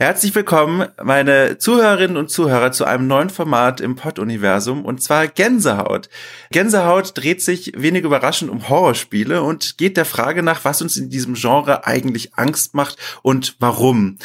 Herzlich willkommen, meine Zuhörerinnen und Zuhörer, zu einem neuen Format im Pod-Universum, und zwar Gänsehaut. Gänsehaut dreht sich wenig überraschend um Horrorspiele und geht der Frage nach, was uns in diesem Genre eigentlich Angst macht und warum.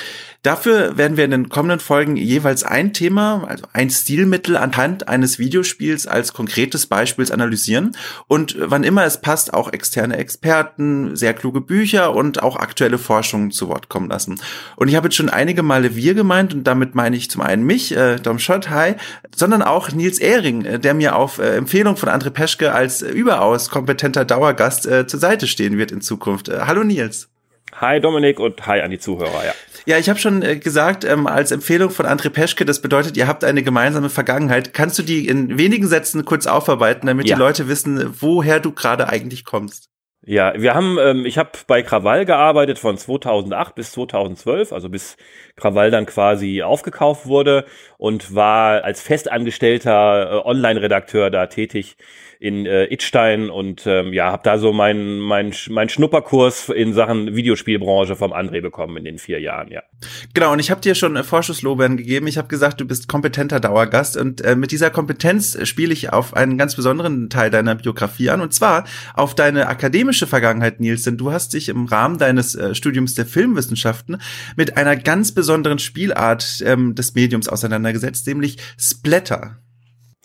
Dafür werden wir in den kommenden Folgen jeweils ein Thema, also ein Stilmittel anhand eines Videospiels als konkretes Beispiels analysieren und wann immer es passt, auch externe Experten, sehr kluge Bücher und auch aktuelle Forschungen zu Wort kommen lassen. Und ich habe jetzt schon einige Male wir gemeint und damit meine ich zum einen mich, äh, Dom Schott, hi, sondern auch Nils Ehring, äh, der mir auf äh, Empfehlung von André Peschke als äh, überaus kompetenter Dauergast äh, zur Seite stehen wird in Zukunft. Äh, hallo Nils. Hi Dominik und hi an die Zuhörer, ja. Ja, ich habe schon äh, gesagt, ähm, als Empfehlung von André Peschke, das bedeutet, ihr habt eine gemeinsame Vergangenheit. Kannst du die in wenigen Sätzen kurz aufarbeiten, damit ja. die Leute wissen, woher du gerade eigentlich kommst? Ja, wir haben, ähm, ich habe bei Krawall gearbeitet von 2008 bis 2012, also bis Krawall dann quasi aufgekauft wurde und war als festangestellter äh, Online-Redakteur da tätig in äh, Itstein und ähm, ja, habe da so meinen mein, mein Schnupperkurs in Sachen Videospielbranche vom André bekommen in den vier Jahren, ja. Genau, und ich habe dir schon äh, Vorschusslobern gegeben. Ich habe gesagt, du bist kompetenter Dauergast und äh, mit dieser Kompetenz spiele ich auf einen ganz besonderen Teil deiner Biografie an und zwar auf deine akademische Vergangenheit, Nils, denn du hast dich im Rahmen deines äh, Studiums der Filmwissenschaften mit einer ganz besonderen Spielart ähm, des Mediums auseinandergesetzt, nämlich Splatter.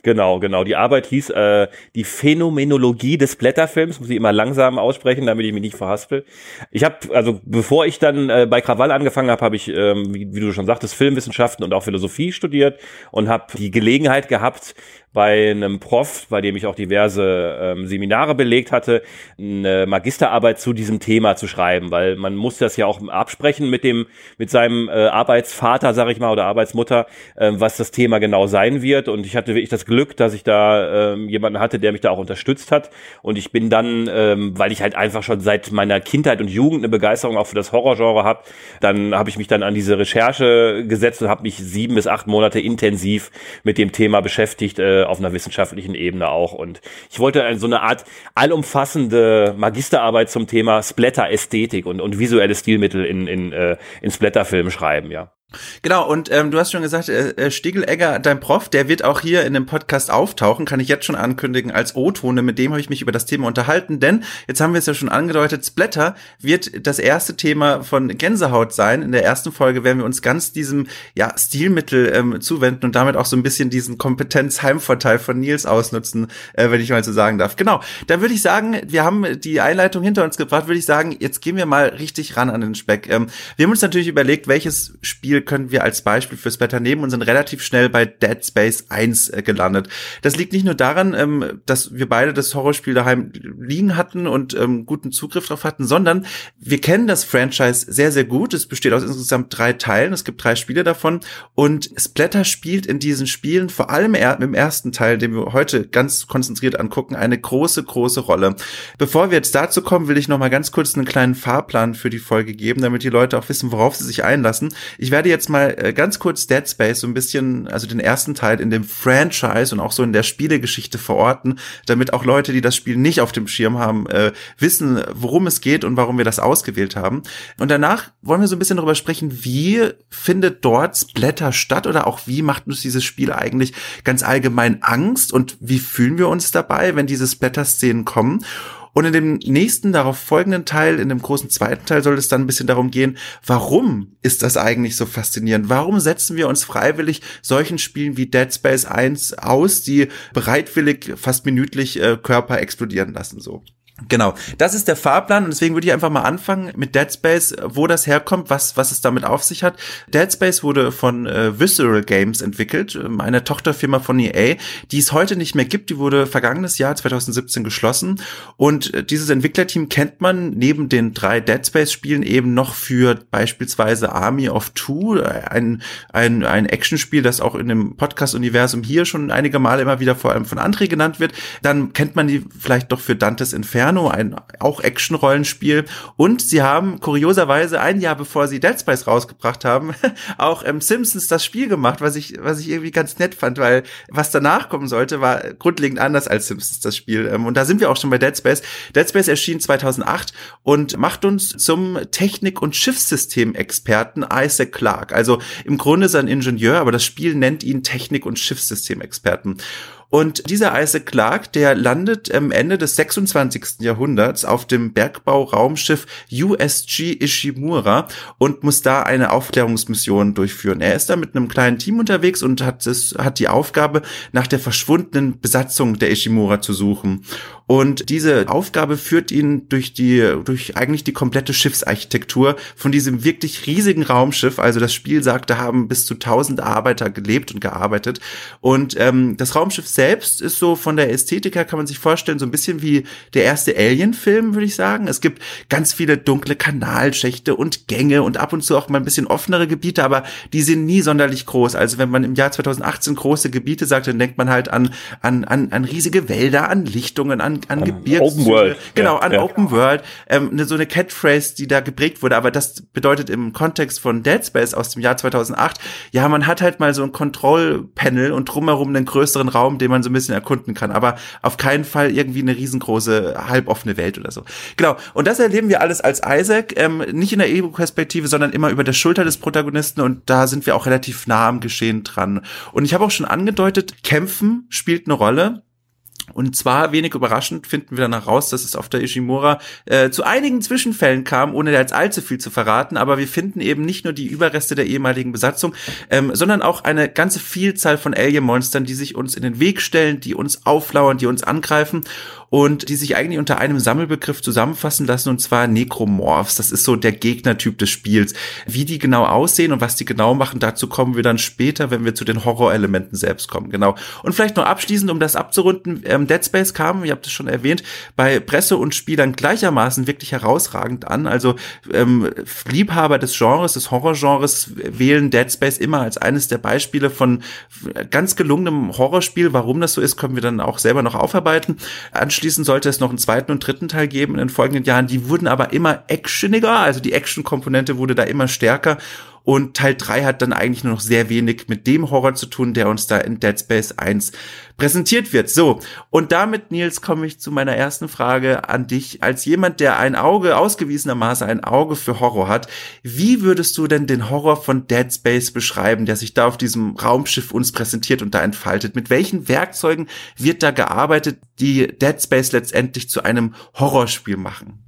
Genau, genau. Die Arbeit hieß äh, die Phänomenologie des Blätterfilms, muss ich immer langsam aussprechen, damit ich mich nicht verhaspel. Ich habe, also bevor ich dann äh, bei Krawall angefangen habe, habe ich, ähm, wie, wie, du schon sagtest, Filmwissenschaften und auch Philosophie studiert und habe die Gelegenheit gehabt, bei einem Prof, bei dem ich auch diverse ähm, Seminare belegt hatte, eine Magisterarbeit zu diesem Thema zu schreiben, weil man muss das ja auch absprechen mit dem, mit seinem äh, Arbeitsvater, sag ich mal, oder Arbeitsmutter, äh, was das Thema genau sein wird. Und ich hatte wirklich das Glück, dass ich da äh, jemanden hatte, der mich da auch unterstützt hat. Und ich bin dann, ähm, weil ich halt einfach schon seit meiner Kindheit und Jugend eine Begeisterung auch für das Horrorgenre habe, dann habe ich mich dann an diese Recherche gesetzt und habe mich sieben bis acht Monate intensiv mit dem Thema beschäftigt. Äh, auf einer wissenschaftlichen Ebene auch. Und ich wollte so eine Art allumfassende Magisterarbeit zum Thema Splatter-Ästhetik und, und visuelle Stilmittel in, in, äh, in Splatterfilmen schreiben, ja. Genau, und ähm, du hast schon gesagt, äh, äh, Stiegelegger, dein Prof, der wird auch hier in dem Podcast auftauchen, kann ich jetzt schon ankündigen, als O-Tone, mit dem habe ich mich über das Thema unterhalten, denn jetzt haben wir es ja schon angedeutet, Splatter wird das erste Thema von Gänsehaut sein. In der ersten Folge werden wir uns ganz diesem ja, Stilmittel ähm, zuwenden und damit auch so ein bisschen diesen Kompetenzheimvorteil von Nils ausnutzen, äh, wenn ich mal so sagen darf. Genau, da würde ich sagen, wir haben die Einleitung hinter uns gebracht, würde ich sagen, jetzt gehen wir mal richtig ran an den Speck. Ähm, wir haben uns natürlich überlegt, welches Spiel Spiel können wir als Beispiel fürs Splatter nehmen und sind relativ schnell bei Dead Space 1 äh, gelandet. Das liegt nicht nur daran, ähm, dass wir beide das Horrorspiel daheim liegen hatten und ähm, guten Zugriff drauf hatten, sondern wir kennen das Franchise sehr, sehr gut. Es besteht aus insgesamt drei Teilen. Es gibt drei Spiele davon und Splatter spielt in diesen Spielen, vor allem im ersten Teil, den wir heute ganz konzentriert angucken, eine große, große Rolle. Bevor wir jetzt dazu kommen, will ich noch mal ganz kurz einen kleinen Fahrplan für die Folge geben, damit die Leute auch wissen, worauf sie sich einlassen. Ich werde werde jetzt mal äh, ganz kurz Dead Space so ein bisschen, also den ersten Teil in dem Franchise und auch so in der Spielegeschichte verorten, damit auch Leute, die das Spiel nicht auf dem Schirm haben, äh, wissen, worum es geht und warum wir das ausgewählt haben. Und danach wollen wir so ein bisschen darüber sprechen, wie findet dort Splatter statt oder auch wie macht uns dieses Spiel eigentlich ganz allgemein Angst und wie fühlen wir uns dabei, wenn diese Splatter-Szenen kommen? Und in dem nächsten, darauf folgenden Teil, in dem großen zweiten Teil, soll es dann ein bisschen darum gehen, warum ist das eigentlich so faszinierend? Warum setzen wir uns freiwillig solchen Spielen wie Dead Space 1 aus, die bereitwillig fast minütlich äh, Körper explodieren lassen, so? Genau, das ist der Fahrplan und deswegen würde ich einfach mal anfangen mit Dead Space, wo das herkommt, was, was es damit auf sich hat. Dead Space wurde von äh, Visceral Games entwickelt, ähm, eine Tochterfirma von EA, die es heute nicht mehr gibt. Die wurde vergangenes Jahr 2017 geschlossen und äh, dieses Entwicklerteam kennt man neben den drei Dead Space Spielen eben noch für beispielsweise Army of Two, äh, ein, ein, ein Actionspiel, das auch in dem Podcast-Universum hier schon einige Male immer wieder vor allem von André genannt wird. Dann kennt man die vielleicht doch für Dantes Inferno Inferno, ein auch Action-Rollenspiel. Und sie haben kurioserweise ein Jahr bevor sie Dead Space rausgebracht haben, auch ähm, Simpsons das Spiel gemacht, was ich, was ich irgendwie ganz nett fand, weil was danach kommen sollte, war grundlegend anders als Simpsons das Spiel. Ähm, und da sind wir auch schon bei Dead Space. Dead Space erschien 2008 und macht uns zum Technik- und Schiffssystem-Experten Isaac Clarke. Also im Grunde ist er ein Ingenieur, aber das Spiel nennt ihn Technik- und Schiffssystem-Experten. Und dieser Isaac Clarke, der landet am Ende des 26. Jahrhunderts auf dem Bergbau-Raumschiff USG Ishimura und muss da eine Aufklärungsmission durchführen. Er ist da mit einem kleinen Team unterwegs und hat, es, hat die Aufgabe, nach der verschwundenen Besatzung der Ishimura zu suchen. Und diese Aufgabe führt ihn durch die, durch eigentlich die komplette Schiffsarchitektur von diesem wirklich riesigen Raumschiff. Also das Spiel sagt, da haben bis zu 1000 Arbeiter gelebt und gearbeitet. Und ähm, das Raumschiff selbst ist so von der Ästhetik her, kann man sich vorstellen, so ein bisschen wie der erste Alien-Film, würde ich sagen. Es gibt ganz viele dunkle Kanalschächte und Gänge und ab und zu auch mal ein bisschen offenere Gebiete, aber die sind nie sonderlich groß. Also wenn man im Jahr 2018 große Gebiete sagt, dann denkt man halt an, an, an, an riesige Wälder, an Lichtungen, an an, an. Open World. Genau, ja, an ja. Open World. Ähm, ne, so eine Catphrase, die da geprägt wurde. Aber das bedeutet im Kontext von Dead Space aus dem Jahr 2008, ja, man hat halt mal so ein Kontrollpanel und drumherum einen größeren Raum, den man so ein bisschen erkunden kann. Aber auf keinen Fall irgendwie eine riesengroße, halboffene Welt oder so. Genau. Und das erleben wir alles als Isaac, ähm, nicht in der Ego-Perspektive, sondern immer über der Schulter des Protagonisten. Und da sind wir auch relativ nah am Geschehen dran. Und ich habe auch schon angedeutet, Kämpfen spielt eine Rolle. Und zwar wenig überraschend finden wir dann heraus, dass es auf der Ishimura äh, zu einigen Zwischenfällen kam, ohne jetzt allzu viel zu verraten. Aber wir finden eben nicht nur die Überreste der ehemaligen Besatzung, ähm, sondern auch eine ganze Vielzahl von Alien-Monstern, die sich uns in den Weg stellen, die uns auflauern, die uns angreifen und die sich eigentlich unter einem Sammelbegriff zusammenfassen lassen, und zwar Necromorphs. Das ist so der Gegnertyp des Spiels. Wie die genau aussehen und was die genau machen, dazu kommen wir dann später, wenn wir zu den Horrorelementen selbst kommen. Genau. Und vielleicht noch abschließend, um das abzurunden, ähm, Dead Space kam, ihr habt es schon erwähnt, bei Presse und Spielern gleichermaßen wirklich herausragend an. Also ähm, Liebhaber des Genres, des Horrorgenres wählen Dead Space immer als eines der Beispiele von ganz gelungenem Horrorspiel. Warum das so ist, können wir dann auch selber noch aufarbeiten. Anschließend sollte es noch einen zweiten und dritten Teil geben in den folgenden Jahren. Die wurden aber immer actioniger, also die Action-Komponente wurde da immer stärker. Und Teil 3 hat dann eigentlich nur noch sehr wenig mit dem Horror zu tun, der uns da in Dead Space 1 präsentiert wird. So, und damit, Nils, komme ich zu meiner ersten Frage an dich. Als jemand, der ein Auge, ausgewiesenermaßen ein Auge für Horror hat, wie würdest du denn den Horror von Dead Space beschreiben, der sich da auf diesem Raumschiff uns präsentiert und da entfaltet? Mit welchen Werkzeugen wird da gearbeitet, die Dead Space letztendlich zu einem Horrorspiel machen?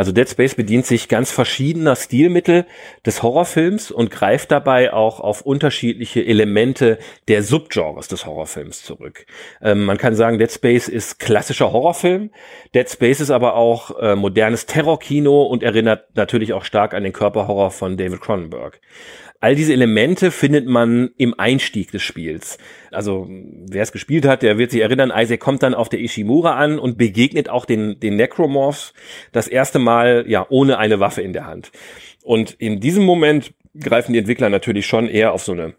Also Dead Space bedient sich ganz verschiedener Stilmittel des Horrorfilms und greift dabei auch auf unterschiedliche Elemente der Subgenres des Horrorfilms zurück. Ähm, man kann sagen, Dead Space ist klassischer Horrorfilm. Dead Space ist aber auch äh, modernes Terrorkino und erinnert natürlich auch stark an den Körperhorror von David Cronenberg. All diese Elemente findet man im Einstieg des Spiels. Also wer es gespielt hat, der wird sich erinnern, Isaac kommt dann auf der Ishimura an und begegnet auch den, den Necromorphs das erste Mal ja ohne eine Waffe in der Hand. Und in diesem Moment greifen die Entwickler natürlich schon eher auf so eine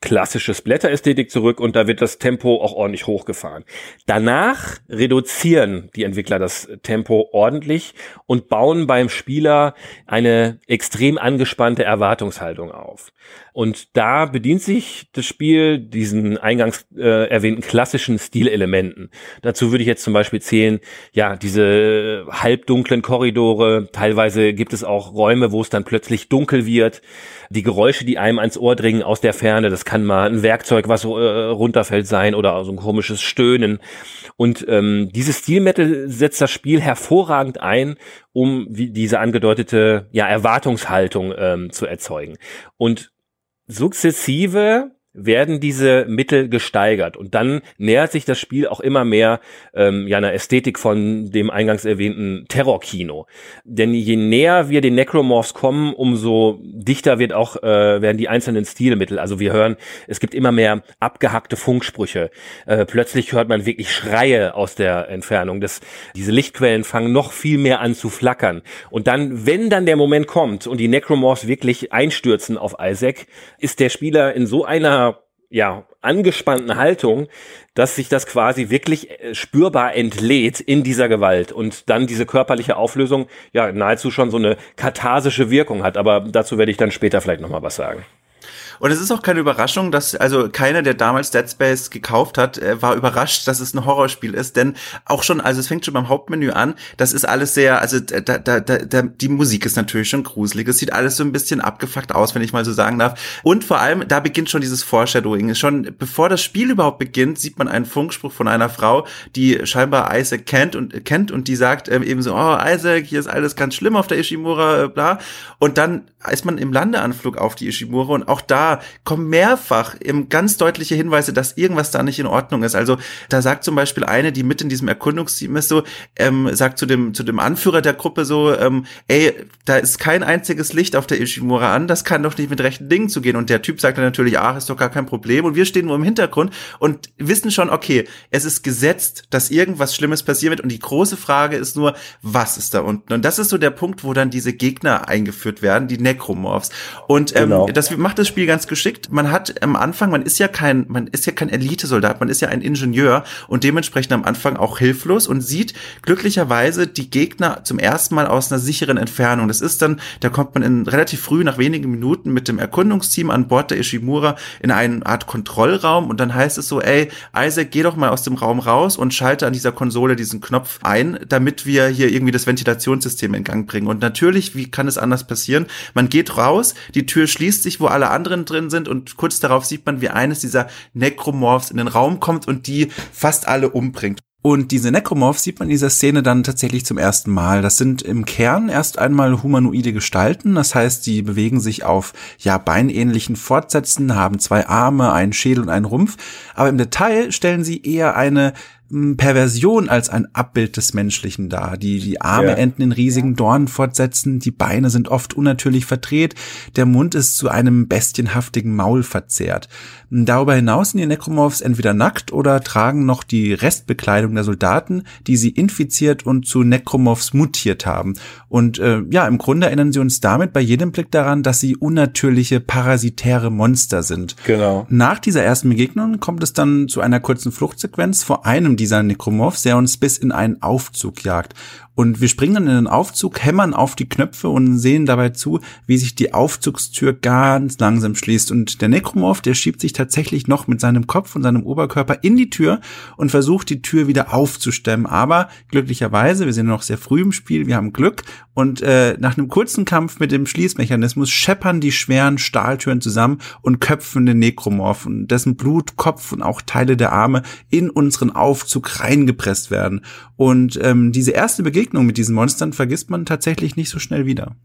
klassische Splatter-Ästhetik zurück und da wird das Tempo auch ordentlich hochgefahren. Danach reduzieren die Entwickler das Tempo ordentlich und bauen beim Spieler eine extrem angespannte Erwartungshaltung auf. Und da bedient sich das Spiel diesen eingangs äh, erwähnten klassischen Stilelementen. Dazu würde ich jetzt zum Beispiel zählen, ja, diese halbdunklen Korridore, teilweise gibt es auch Räume, wo es dann plötzlich dunkel wird, die Geräusche, die einem ans Ohr dringen aus der Ferne, das kann mal ein Werkzeug, was äh, runterfällt sein oder so ein komisches Stöhnen. Und ähm, dieses Stilmittel setzt das Spiel hervorragend ein, um wie diese angedeutete ja, Erwartungshaltung ähm, zu erzeugen. Und sukzessive werden diese Mittel gesteigert und dann nähert sich das Spiel auch immer mehr ähm, ja einer Ästhetik von dem eingangs erwähnten Terrorkino. Denn je näher wir den Necromorphs kommen, umso dichter wird auch äh, werden die einzelnen Stilmittel. Also wir hören, es gibt immer mehr abgehackte Funksprüche. Äh, plötzlich hört man wirklich Schreie aus der Entfernung. Das, diese Lichtquellen fangen noch viel mehr an zu flackern. Und dann, wenn dann der Moment kommt und die Necromorphs wirklich einstürzen auf Isaac, ist der Spieler in so einer ja, angespannten Haltung, dass sich das quasi wirklich äh, spürbar entlädt in dieser Gewalt und dann diese körperliche Auflösung ja nahezu schon so eine katharsische Wirkung hat. Aber dazu werde ich dann später vielleicht nochmal was sagen. Und es ist auch keine Überraschung, dass also keiner, der damals Dead Space gekauft hat, äh, war überrascht, dass es ein Horrorspiel ist. Denn auch schon, also es fängt schon beim Hauptmenü an, das ist alles sehr, also da, da, da, da, die Musik ist natürlich schon gruselig. Es sieht alles so ein bisschen abgefuckt aus, wenn ich mal so sagen darf. Und vor allem, da beginnt schon dieses Foreshadowing. Schon bevor das Spiel überhaupt beginnt, sieht man einen Funkspruch von einer Frau, die scheinbar Isaac kennt und kennt und die sagt ähm, eben so, oh Isaac, hier ist alles ganz schlimm auf der Ishimura, äh, bla. Und dann ist man im Landeanflug auf die Ishimura und auch da kommen mehrfach eben ganz deutliche Hinweise, dass irgendwas da nicht in Ordnung ist. Also da sagt zum Beispiel eine, die mit in diesem Erkundungsteam ist, so, ähm, sagt zu dem, zu dem Anführer der Gruppe so, ähm, ey, da ist kein einziges Licht auf der Ishimura an, das kann doch nicht mit rechten Dingen zugehen. Und der Typ sagt dann natürlich, ach, ist doch gar kein Problem. Und wir stehen nur im Hintergrund und wissen schon, okay, es ist gesetzt, dass irgendwas Schlimmes passieren wird. Und die große Frage ist nur, was ist da unten? Und das ist so der Punkt, wo dann diese Gegner eingeführt werden, die Necromorphs. Und ähm, genau. das macht das Spiel ganz geschickt. Man hat am Anfang, man ist ja kein, man ist ja kein Elitesoldat, man ist ja ein Ingenieur und dementsprechend am Anfang auch hilflos und sieht glücklicherweise die Gegner zum ersten Mal aus einer sicheren Entfernung. Das ist dann, da kommt man in relativ früh nach wenigen Minuten mit dem Erkundungsteam an Bord der Ishimura in eine Art Kontrollraum und dann heißt es so, ey, Isaac, geh doch mal aus dem Raum raus und schalte an dieser Konsole diesen Knopf ein, damit wir hier irgendwie das Ventilationssystem in Gang bringen. Und natürlich, wie kann es anders passieren? Man geht raus, die Tür schließt sich, wo alle anderen drin sind und kurz darauf sieht man, wie eines dieser Necromorphs in den Raum kommt und die fast alle umbringt. Und diese Necromorphs sieht man in dieser Szene dann tatsächlich zum ersten Mal. Das sind im Kern erst einmal humanoide Gestalten. Das heißt, sie bewegen sich auf, ja, beinähnlichen Fortsätzen, haben zwei Arme, einen Schädel und einen Rumpf. Aber im Detail stellen sie eher eine Perversion als ein Abbild des Menschlichen dar. Die, die Arme ja. enden in riesigen Dornenfortsätzen, die Beine sind oft unnatürlich verdreht, der Mund ist zu einem bestienhaftigen Maul verzerrt. Darüber hinaus sind die Necromorphs entweder nackt oder tragen noch die Restbekleidung der Soldaten, die sie infiziert und zu Necromorphs mutiert haben. Und äh, ja, im Grunde erinnern sie uns damit bei jedem Blick daran, dass sie unnatürliche, parasitäre Monster sind. Genau. Nach dieser ersten Begegnung kommt es dann zu einer kurzen Fluchtsequenz vor einem dieser Necromorphs, der uns bis in einen Aufzug jagt. Und wir springen dann in den Aufzug, hämmern auf die Knöpfe und sehen dabei zu, wie sich die Aufzugstür ganz langsam schließt. Und der Necromorph, der schiebt sich tatsächlich noch mit seinem Kopf und seinem Oberkörper in die Tür und versucht, die Tür wieder aufzustemmen. Aber glücklicherweise, wir sind noch sehr früh im Spiel, wir haben Glück. Und äh, nach einem kurzen Kampf mit dem Schließmechanismus scheppern die schweren Stahltüren zusammen und köpfen den Necromorph und dessen Blut, Kopf und auch Teile der Arme in unseren Aufzug reingepresst werden. Und ähm, diese erste Begegnung mit diesen Monstern vergisst man tatsächlich nicht so schnell wieder.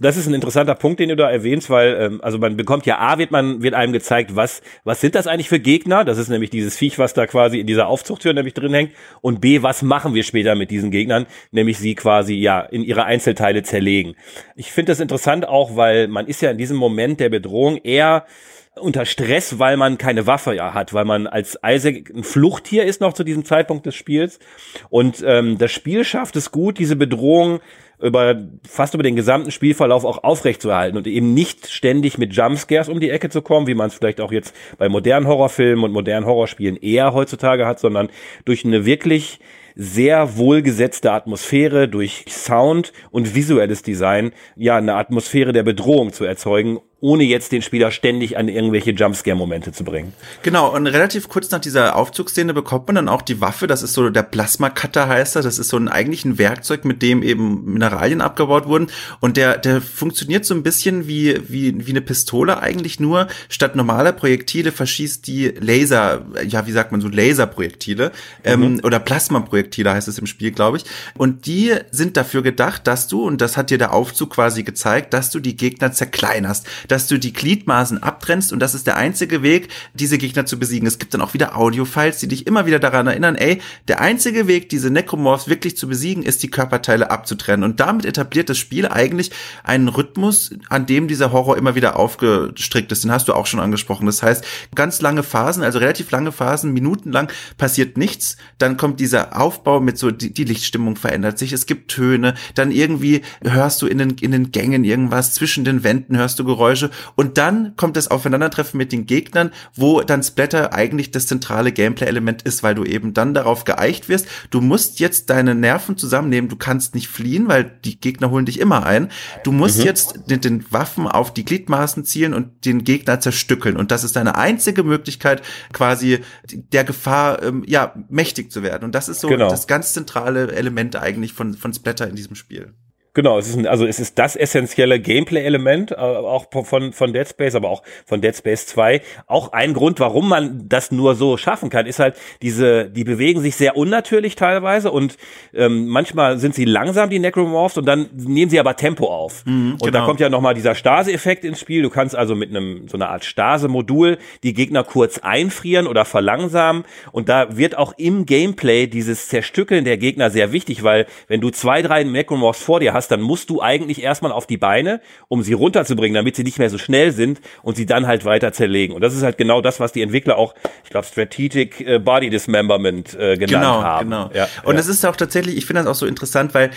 Das ist ein interessanter Punkt, den du da erwähnst, weil ähm, also man bekommt ja A wird man wird einem gezeigt, was was sind das eigentlich für Gegner? Das ist nämlich dieses Viech, was da quasi in dieser Aufzuchttür nämlich drin hängt. Und B, was machen wir später mit diesen Gegnern? Nämlich sie quasi ja in ihre Einzelteile zerlegen. Ich finde das interessant auch, weil man ist ja in diesem Moment der Bedrohung eher unter Stress, weil man keine Waffe ja hat, weil man als Isaac ein Fluchttier ist noch zu diesem Zeitpunkt des Spiels. Und ähm, das Spiel schafft es gut, diese Bedrohung über fast über den gesamten Spielverlauf auch aufrechtzuerhalten und eben nicht ständig mit Jumpscares um die Ecke zu kommen, wie man es vielleicht auch jetzt bei modernen Horrorfilmen und modernen Horrorspielen eher heutzutage hat, sondern durch eine wirklich sehr wohlgesetzte Atmosphäre, durch Sound und visuelles Design, ja, eine Atmosphäre der Bedrohung zu erzeugen, ohne jetzt den Spieler ständig an irgendwelche Jumpscare-Momente zu bringen. Genau, und relativ kurz nach dieser Aufzugsszene bekommt man dann auch die Waffe, das ist so der Plasma-Cutter heißt er, das ist so ein eigentlich ein Werkzeug, mit dem eben Mineralien abgebaut wurden und der, der funktioniert so ein bisschen wie, wie, wie eine Pistole eigentlich nur, statt normaler Projektile verschießt die Laser, ja, wie sagt man so, Laserprojektile ähm, mhm. oder Plasma-Projektile heißt es im Spiel, glaube ich. Und die sind dafür gedacht, dass du, und das hat dir der Aufzug quasi gezeigt, dass du die Gegner zerkleinerst dass du die Gliedmaßen abtrennst und das ist der einzige Weg, diese Gegner zu besiegen. Es gibt dann auch wieder Audio-Files, die dich immer wieder daran erinnern, ey, der einzige Weg, diese Necromorphs wirklich zu besiegen, ist die Körperteile abzutrennen. Und damit etabliert das Spiel eigentlich einen Rhythmus, an dem dieser Horror immer wieder aufgestrickt ist. Den hast du auch schon angesprochen. Das heißt, ganz lange Phasen, also relativ lange Phasen, minutenlang passiert nichts. Dann kommt dieser Aufbau mit so, die, die Lichtstimmung verändert sich. Es gibt Töne. Dann irgendwie hörst du in den, in den Gängen irgendwas. Zwischen den Wänden hörst du Geräusche. Geräusche und dann kommt das Aufeinandertreffen mit den Gegnern, wo dann Splatter eigentlich das zentrale Gameplay-Element ist, weil du eben dann darauf geeicht wirst. Du musst jetzt deine Nerven zusammennehmen. Du kannst nicht fliehen, weil die Gegner holen dich immer ein. Du musst mhm. jetzt mit den Waffen auf die Gliedmaßen zielen und den Gegner zerstückeln. Und das ist deine einzige Möglichkeit, quasi der Gefahr, ähm, ja, mächtig zu werden. Und das ist so genau. das ganz zentrale Element eigentlich von, von Splatter in diesem Spiel. Genau, es ist ein, also es ist das essentielle Gameplay-Element, äh, auch von, von Dead Space, aber auch von Dead Space 2. Auch ein Grund, warum man das nur so schaffen kann, ist halt diese, die bewegen sich sehr unnatürlich teilweise und ähm, manchmal sind sie langsam, die Necromorphs, und dann nehmen sie aber Tempo auf. Mhm, und genau. da kommt ja nochmal dieser Stase-Effekt ins Spiel. Du kannst also mit einem, so einer Art Stase-Modul die Gegner kurz einfrieren oder verlangsamen. Und da wird auch im Gameplay dieses Zerstückeln der Gegner sehr wichtig, weil wenn du zwei, drei Necromorphs vor dir hast, hast, dann musst du eigentlich erstmal auf die Beine, um sie runterzubringen, damit sie nicht mehr so schnell sind und sie dann halt weiter zerlegen. Und das ist halt genau das, was die Entwickler auch, ich glaube, Strategic äh, Body Dismemberment äh, genannt genau, haben. Genau, genau. Ja, und es ja. ist auch tatsächlich, ich finde das auch so interessant, weil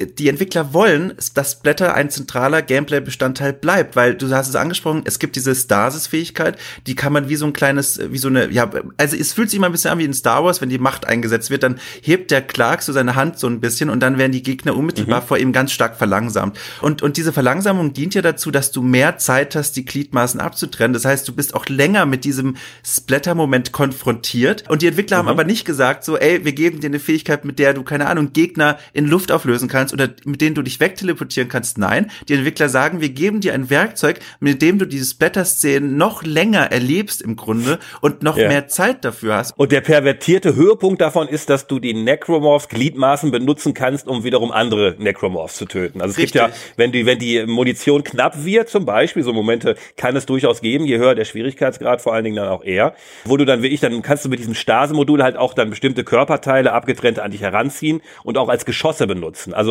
die Entwickler wollen, dass Splatter ein zentraler Gameplay-Bestandteil bleibt, weil du hast es angesprochen, es gibt diese Stasis-Fähigkeit, die kann man wie so ein kleines, wie so eine, ja, also es fühlt sich immer ein bisschen an wie in Star Wars, wenn die Macht eingesetzt wird, dann hebt der Clark so seine Hand so ein bisschen und dann werden die Gegner unmittelbar mhm. vor ihm ganz stark verlangsamt. Und, und diese Verlangsamung dient ja dazu, dass du mehr Zeit hast, die Gliedmaßen abzutrennen. Das heißt, du bist auch länger mit diesem Splatter-Moment konfrontiert. Und die Entwickler mhm. haben aber nicht gesagt, so, ey, wir geben dir eine Fähigkeit, mit der du, keine Ahnung, Gegner in Luft auflösen kannst oder mit denen du dich wegteleportieren kannst. Nein, die Entwickler sagen, wir geben dir ein Werkzeug, mit dem du diese Splatter-Szenen noch länger erlebst im Grunde und noch ja. mehr Zeit dafür hast. Und der pervertierte Höhepunkt davon ist, dass du die Necromorphs Gliedmaßen benutzen kannst, um wiederum andere Necromorphs zu töten. Also es Richtig. gibt ja, wenn die, wenn die Munition knapp wird, zum Beispiel, so Momente kann es durchaus geben, je höher der Schwierigkeitsgrad, vor allen Dingen dann auch eher, wo du dann wirklich, dann kannst du mit diesem Stase-Modul halt auch dann bestimmte Körperteile abgetrennt an dich heranziehen und auch als Geschosse benutzen. Also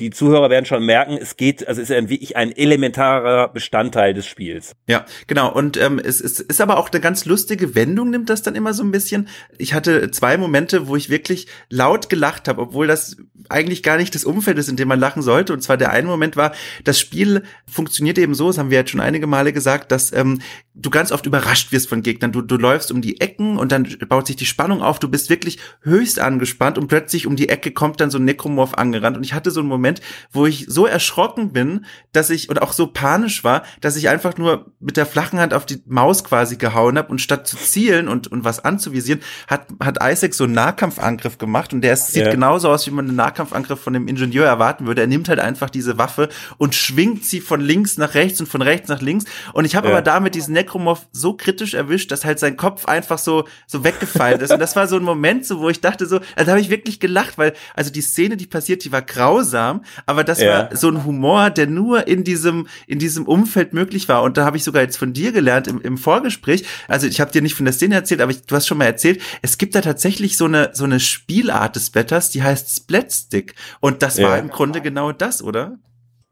die Zuhörer werden schon merken, es geht, also es ist wirklich ein elementarer Bestandteil des Spiels. Ja, genau. Und ähm, es, es ist aber auch eine ganz lustige Wendung, nimmt das dann immer so ein bisschen. Ich hatte zwei Momente, wo ich wirklich laut gelacht habe, obwohl das eigentlich gar nicht das Umfeld ist, in dem man lachen sollte. Und zwar der eine Moment war, das Spiel funktioniert eben so, das haben wir jetzt schon einige Male gesagt, dass ähm, du ganz oft überrascht wirst von Gegnern. Du, du läufst um die Ecken und dann baut sich die Spannung auf. Du bist wirklich höchst angespannt und plötzlich um die Ecke kommt dann so ein Necromorph angerannt. Und ich hatte so einen Moment, wo ich so erschrocken bin, dass ich und auch so panisch war, dass ich einfach nur mit der flachen Hand auf die Maus quasi gehauen habe und statt zu zielen und, und was anzuvisieren, hat, hat Isaac so einen Nahkampfangriff gemacht und der ist, sieht yeah. genauso aus, wie man einen Nahkampfangriff von dem Ingenieur erwarten würde. Er nimmt halt einfach diese Waffe und schwingt sie von links nach rechts und von rechts nach links. Und ich habe yeah. aber damit diesen Necromorph so kritisch erwischt, dass halt sein Kopf einfach so, so weggefallen ist. Und das war so ein Moment, so, wo ich dachte so, also habe ich wirklich gelacht, weil, also die Szene, die passiert, die war grausam, aber das ja. war so ein Humor, der nur in diesem, in diesem Umfeld möglich war. Und da habe ich sogar jetzt von dir gelernt im, im Vorgespräch. Also ich habe dir nicht von der Szene erzählt, aber ich, du hast schon mal erzählt, es gibt da tatsächlich so eine, so eine Spielart des Blätters, die heißt Splatstick. Und das ja. war im Grunde genau das, oder?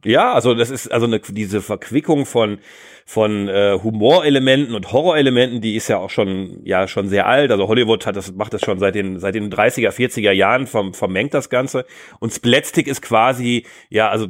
Ja, also das ist also eine, diese Verquickung von von äh, Humorelementen und Horrorelementen, die ist ja auch schon ja schon sehr alt. Also Hollywood hat das macht das schon seit den seit den 30er 40er Jahren vom, vermengt das Ganze und Splatstick ist quasi ja also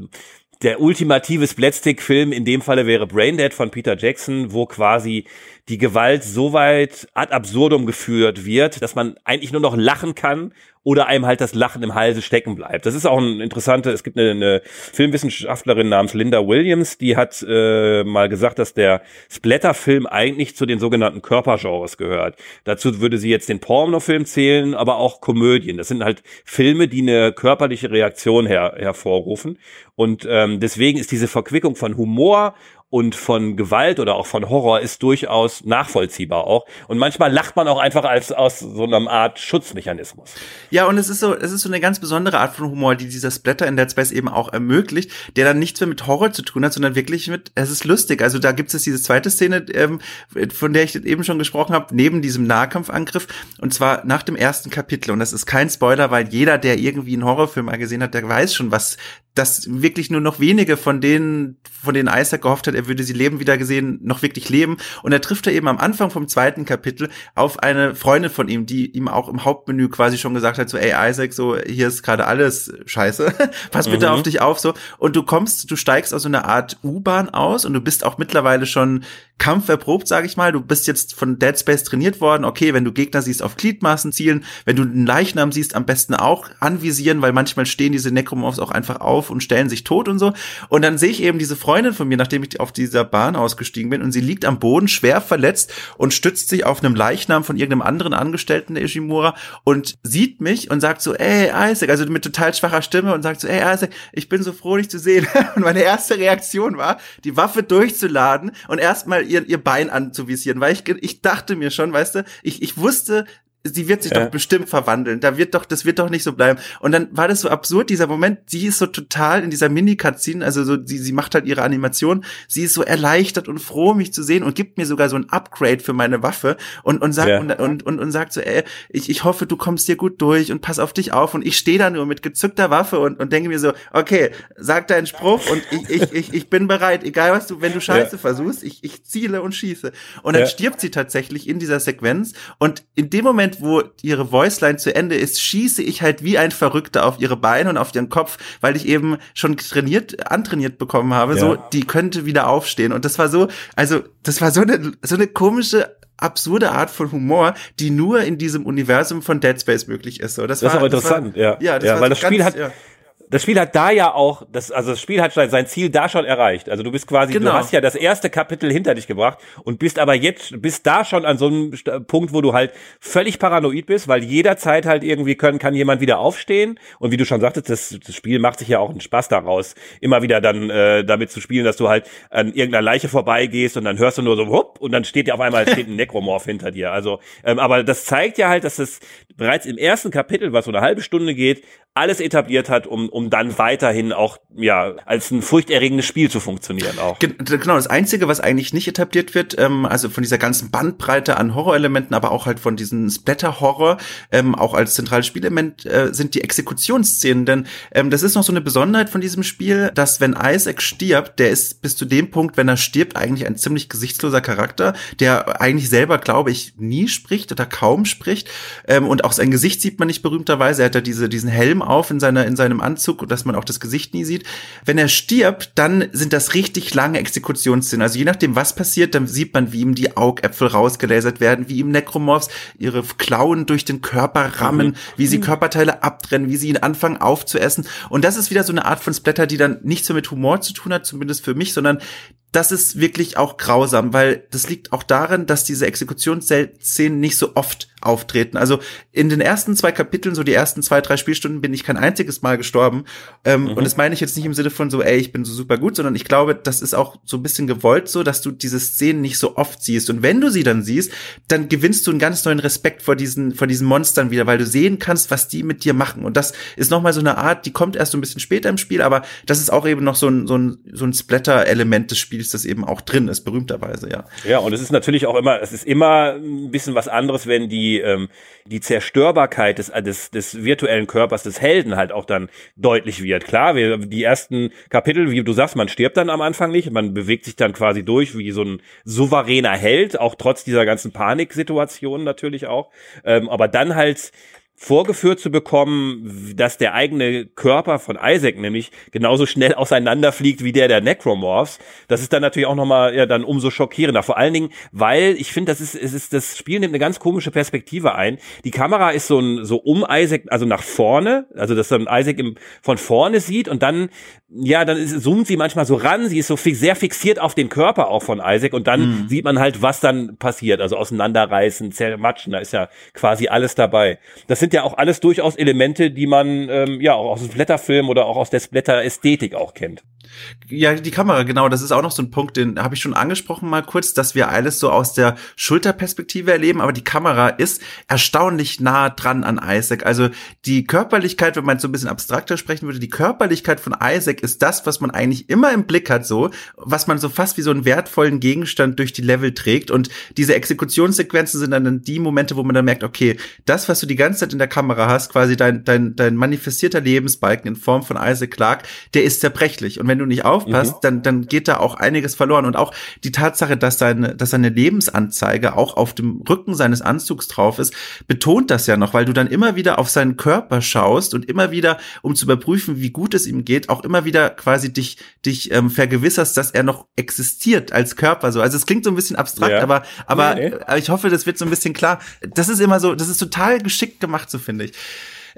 der ultimative Splatstick-Film in dem Falle wäre Braindead von Peter Jackson, wo quasi die Gewalt so weit ad absurdum geführt wird, dass man eigentlich nur noch lachen kann oder einem halt das Lachen im Halse stecken bleibt. Das ist auch ein interessanter, es gibt eine, eine Filmwissenschaftlerin namens Linda Williams, die hat äh, mal gesagt, dass der Splatter-Film eigentlich zu den sogenannten Körpergenres gehört. Dazu würde sie jetzt den Pornofilm zählen, aber auch Komödien. Das sind halt Filme, die eine körperliche Reaktion her hervorrufen. Und ähm, deswegen ist diese Verquickung von Humor und von Gewalt oder auch von Horror ist durchaus nachvollziehbar auch. Und manchmal lacht man auch einfach als aus so einer Art Schutzmechanismus. Ja, und es ist so, es ist so eine ganz besondere Art von Humor, die dieser Splatter in Dead Space eben auch ermöglicht, der dann nichts mehr mit Horror zu tun hat, sondern wirklich mit, es ist lustig. Also da gibt es diese zweite Szene, ähm, von der ich eben schon gesprochen habe, neben diesem Nahkampfangriff, und zwar nach dem ersten Kapitel. Und das ist kein Spoiler, weil jeder, der irgendwie einen Horrorfilm mal gesehen hat, der weiß schon, was dass wirklich nur noch wenige von denen, von denen Isaac gehofft hat, er würde sie leben wieder gesehen, noch wirklich leben. Und er trifft er eben am Anfang vom zweiten Kapitel auf eine Freundin von ihm, die ihm auch im Hauptmenü quasi schon gesagt hat, so, ey Isaac, so, hier ist gerade alles scheiße, pass bitte mhm. auf dich auf, so. Und du kommst, du steigst aus so einer Art U-Bahn aus und du bist auch mittlerweile schon kampferprobt, sage ich mal. Du bist jetzt von Dead Space trainiert worden. Okay, wenn du Gegner siehst, auf Gliedmaßen zielen. Wenn du einen Leichnam siehst, am besten auch anvisieren, weil manchmal stehen diese Necromorphs auch einfach auf und stellen sich tot und so. Und dann sehe ich eben diese Freundin von mir, nachdem ich auf dieser Bahn ausgestiegen bin, und sie liegt am Boden, schwer verletzt und stützt sich auf einem Leichnam von irgendeinem anderen Angestellten der Ishimura und sieht mich und sagt so, ey Isaac, also mit total schwacher Stimme und sagt so, ey Isaac, ich bin so froh, dich zu sehen. Und meine erste Reaktion war, die Waffe durchzuladen und erstmal ihr, ihr Bein anzuvisieren, weil ich, ich dachte mir schon, weißt du, ich, ich wusste, sie wird sich ja. doch bestimmt verwandeln. Da wird doch, das wird doch nicht so bleiben. Und dann war das so absurd, dieser Moment, sie ist so total in dieser Mini-Cutscene, also so, sie, sie macht halt ihre Animation, sie ist so erleichtert und froh, mich zu sehen und gibt mir sogar so ein Upgrade für meine Waffe und, und sagt, ja. und, und, und, und sagt so, ey, ich, ich hoffe, du kommst dir gut durch und pass auf dich auf. Und ich stehe da nur mit gezückter Waffe und, und denke mir so, okay, sag deinen Spruch und ich, ich, ich, ich bin bereit, egal was du, wenn du Scheiße ja. versuchst, ich, ich ziele und schieße. Und dann stirbt sie tatsächlich in dieser Sequenz und in dem Moment, Moment, wo ihre Voiceline zu Ende ist, schieße ich halt wie ein Verrückter auf ihre Beine und auf ihren Kopf, weil ich eben schon trainiert, antrainiert bekommen habe, ja. so, die könnte wieder aufstehen. Und das war so, also, das war so eine, so eine komische absurde Art von Humor, die nur in diesem Universum von Dead Space möglich ist. So, das, das war, ist aber interessant, war, ja. Ja, das ja weil das Spiel ganz, hat, ja das Spiel hat da ja auch, das, also das Spiel hat sein Ziel da schon erreicht. Also du bist quasi, genau. du hast ja das erste Kapitel hinter dich gebracht und bist aber jetzt, bist da schon an so einem Punkt, wo du halt völlig paranoid bist, weil jederzeit halt irgendwie können, kann jemand wieder aufstehen. Und wie du schon sagtest, das, das Spiel macht sich ja auch einen Spaß daraus, immer wieder dann äh, damit zu spielen, dass du halt an irgendeiner Leiche vorbeigehst und dann hörst du nur so, hupp, und dann steht dir auf einmal steht ein Necromorph hinter dir. Also, ähm, aber das zeigt ja halt, dass es bereits im ersten Kapitel, was so eine halbe Stunde geht, alles etabliert hat, um, um dann weiterhin auch ja als ein furchterregendes Spiel zu funktionieren auch. Genau, das Einzige, was eigentlich nicht etabliert wird, ähm, also von dieser ganzen Bandbreite an Horrorelementen, aber auch halt von diesem Splatter-Horror, ähm, auch als zentrales Spielelement, äh, sind die Exekutionsszenen. Denn ähm, das ist noch so eine Besonderheit von diesem Spiel, dass wenn Isaac stirbt, der ist bis zu dem Punkt, wenn er stirbt, eigentlich ein ziemlich gesichtsloser Charakter, der eigentlich selber, glaube ich, nie spricht oder kaum spricht. Ähm, und auch sein Gesicht sieht man nicht berühmterweise. Er hat ja diese, diesen Helm auf in seiner, in seinem Anzug, dass man auch das Gesicht nie sieht. Wenn er stirbt, dann sind das richtig lange Exekutionsszenen. Also je nachdem, was passiert, dann sieht man, wie ihm die Augäpfel rausgelasert werden, wie ihm Necromorphs ihre Klauen durch den Körper rammen, mhm. wie sie Körperteile abtrennen, wie sie ihn anfangen aufzuessen. Und das ist wieder so eine Art von Splatter, die dann nichts mehr mit Humor zu tun hat, zumindest für mich, sondern das ist wirklich auch grausam, weil das liegt auch daran, dass diese Exekutionsszenen nicht so oft auftreten. Also in den ersten zwei Kapiteln, so die ersten zwei, drei Spielstunden, bin ich kein einziges Mal gestorben. Ähm, mhm. Und das meine ich jetzt nicht im Sinne von so, ey, ich bin so super gut, sondern ich glaube, das ist auch so ein bisschen gewollt so, dass du diese Szenen nicht so oft siehst. Und wenn du sie dann siehst, dann gewinnst du einen ganz neuen Respekt vor diesen, vor diesen Monstern wieder, weil du sehen kannst, was die mit dir machen. Und das ist nochmal so eine Art, die kommt erst so ein bisschen später im Spiel, aber das ist auch eben noch so ein, so ein, so ein Splatter-Element des Spiels, das eben auch drin ist, berühmterweise, ja. Ja, und es ist natürlich auch immer, es ist immer ein bisschen was anderes, wenn die, ähm, die Zerstörbarkeit des, des, des virtuellen Körpers des Helden halt auch dann deutlich wird. Klar, wir, die ersten Kapitel, wie du sagst, man stirbt dann am Anfang nicht, man bewegt sich dann quasi durch wie so ein souveräner Held, auch trotz dieser ganzen Paniksituation natürlich auch. Ähm, aber dann halt vorgeführt zu bekommen, dass der eigene Körper von Isaac nämlich genauso schnell auseinanderfliegt wie der der Necromorphs, das ist dann natürlich auch nochmal ja dann umso schockierender. Vor allen Dingen, weil ich finde, das ist, es ist, das Spiel nimmt eine ganz komische Perspektive ein. Die Kamera ist so ein, so um Isaac, also nach vorne, also dass man Isaac im, von vorne sieht und dann, ja, dann ist, zoomt sie manchmal so ran, sie ist so fix, sehr fixiert auf den Körper auch von Isaac und dann mhm. sieht man halt, was dann passiert, also auseinanderreißen, zermatschen, da ist ja quasi alles dabei. Das sind ja auch alles durchaus Elemente, die man ähm, ja auch aus dem Blätterfilm oder auch aus der Splatter-Ästhetik auch kennt. Ja, die Kamera, genau, das ist auch noch so ein Punkt, den habe ich schon angesprochen mal kurz, dass wir alles so aus der Schulterperspektive erleben, aber die Kamera ist erstaunlich nah dran an Isaac. Also die Körperlichkeit, wenn man so ein bisschen abstrakter sprechen würde, die Körperlichkeit von Isaac ist das, was man eigentlich immer im Blick hat, so, was man so fast wie so einen wertvollen Gegenstand durch die Level trägt und diese Exekutionssequenzen sind dann die Momente, wo man dann merkt, okay, das, was du die ganze Zeit in der Kamera hast, quasi dein, dein, dein manifestierter Lebensbalken in Form von Isaac Clark, der ist zerbrechlich. Und wenn du nicht aufpasst, mhm. dann, dann geht da auch einiges verloren. Und auch die Tatsache, dass seine, dass seine Lebensanzeige auch auf dem Rücken seines Anzugs drauf ist, betont das ja noch, weil du dann immer wieder auf seinen Körper schaust und immer wieder, um zu überprüfen, wie gut es ihm geht, auch immer wieder quasi dich, dich ähm, vergewisserst, dass er noch existiert als Körper. So. Also es klingt so ein bisschen abstrakt, ja. aber, aber, nee, nee. aber ich hoffe, das wird so ein bisschen klar. Das ist immer so, das ist total geschickt gemacht, so finde ich.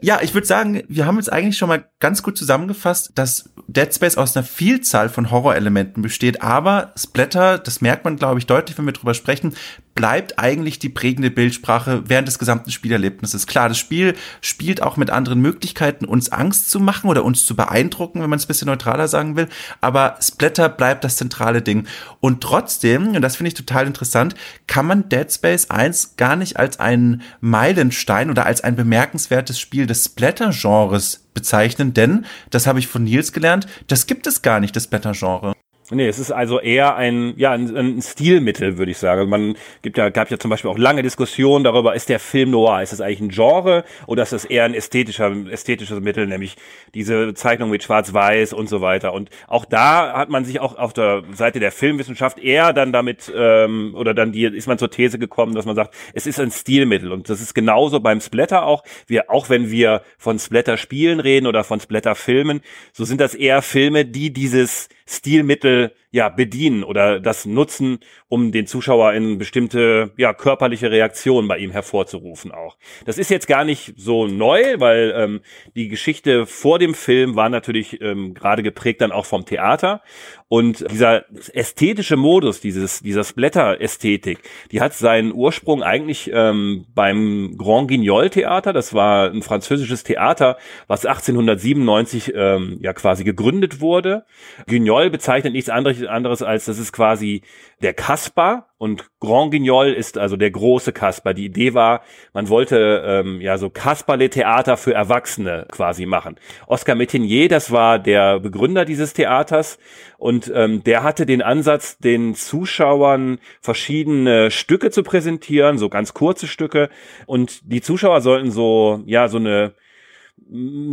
Ja, ich würde sagen, wir haben jetzt eigentlich schon mal ganz gut zusammengefasst, dass Dead Space aus einer Vielzahl von Horrorelementen besteht, aber Splatter, das merkt man, glaube ich, deutlich, wenn wir drüber sprechen, bleibt eigentlich die prägende Bildsprache während des gesamten Spielerlebnisses. Klar, das Spiel spielt auch mit anderen Möglichkeiten, uns Angst zu machen oder uns zu beeindrucken, wenn man es ein bisschen neutraler sagen will, aber Splatter bleibt das zentrale Ding. Und trotzdem, und das finde ich total interessant, kann man Dead Space 1 gar nicht als einen Meilenstein oder als ein bemerkenswertes Spiel des Splatter-Genres bezeichnen, denn, das habe ich von Nils gelernt, das gibt es gar nicht, das Splatter-Genre. Nee, es ist also eher ein, ja, ein, ein Stilmittel, würde ich sagen. Also man gibt ja, gab ja zum Beispiel auch lange Diskussionen darüber, ist der Film noir, ist das eigentlich ein Genre oder ist das eher ein ästhetischer, ästhetisches Mittel, nämlich diese Zeichnung mit Schwarz-Weiß und so weiter. Und auch da hat man sich auch auf der Seite der Filmwissenschaft eher dann damit, ähm, oder dann die, ist man zur These gekommen, dass man sagt, es ist ein Stilmittel. Und das ist genauso beim Splatter auch. Wir, auch wenn wir von Splatter-Spielen reden oder von Splatter-Filmen, so sind das eher Filme, die dieses Stilmittel ja bedienen oder das nutzen, um den Zuschauer in bestimmte ja körperliche Reaktionen bei ihm hervorzurufen auch. Das ist jetzt gar nicht so neu, weil ähm, die Geschichte vor dem Film war natürlich ähm, gerade geprägt dann auch vom Theater und dieser ästhetische Modus, dieses dieser Splatter-Ästhetik, die hat seinen Ursprung eigentlich ähm, beim Grand Guignol Theater. Das war ein französisches Theater, was 1897 ähm, ja quasi gegründet wurde. Guignol bezeichnet nichts anderes anderes als das ist quasi der Kasper und Grand Guignol ist also der große Kasper. Die Idee war, man wollte ähm, ja so Kasperle-Theater für Erwachsene quasi machen. Oscar Metinier, das war der Begründer dieses Theaters und ähm, der hatte den Ansatz, den Zuschauern verschiedene Stücke zu präsentieren, so ganz kurze Stücke und die Zuschauer sollten so ja so eine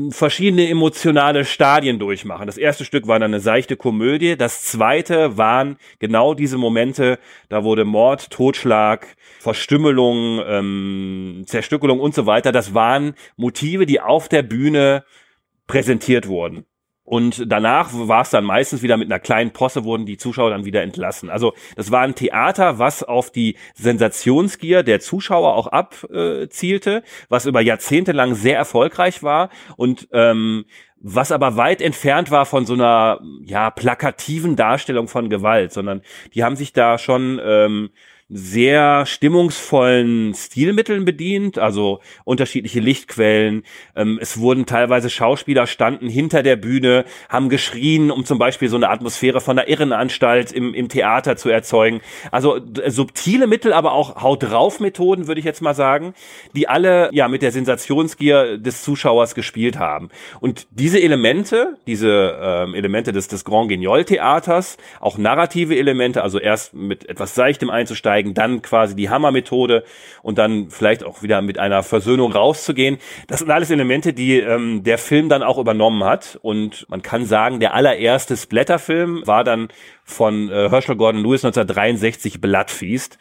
verschiedene emotionale Stadien durchmachen. Das erste Stück war dann eine seichte Komödie. Das zweite waren genau diese Momente, da wurde Mord, Totschlag, Verstümmelung, ähm, Zerstückelung und so weiter. Das waren Motive, die auf der Bühne präsentiert wurden. Und danach war es dann meistens wieder mit einer kleinen Posse, wurden die Zuschauer dann wieder entlassen. Also das war ein Theater, was auf die Sensationsgier der Zuschauer auch abzielte, was über Jahrzehnte lang sehr erfolgreich war und ähm, was aber weit entfernt war von so einer ja plakativen Darstellung von Gewalt, sondern die haben sich da schon ähm, sehr stimmungsvollen Stilmitteln bedient, also unterschiedliche Lichtquellen. Ähm, es wurden teilweise Schauspieler standen hinter der Bühne, haben geschrien, um zum Beispiel so eine Atmosphäre von der Irrenanstalt im, im Theater zu erzeugen. Also subtile Mittel, aber auch Haut drauf Methoden, würde ich jetzt mal sagen, die alle ja mit der Sensationsgier des Zuschauers gespielt haben. Und diese Elemente, diese ähm, Elemente des, des Grand Guignol Theaters, auch narrative Elemente, also erst mit etwas Seichtem einzusteigen, einzusteigen, dann quasi die Hammermethode und dann vielleicht auch wieder mit einer Versöhnung rauszugehen. Das sind alles Elemente, die ähm, der Film dann auch übernommen hat. Und man kann sagen, der allererste Splatter-Film war dann von äh, Herschel Gordon Lewis 1963 Bloodfeast.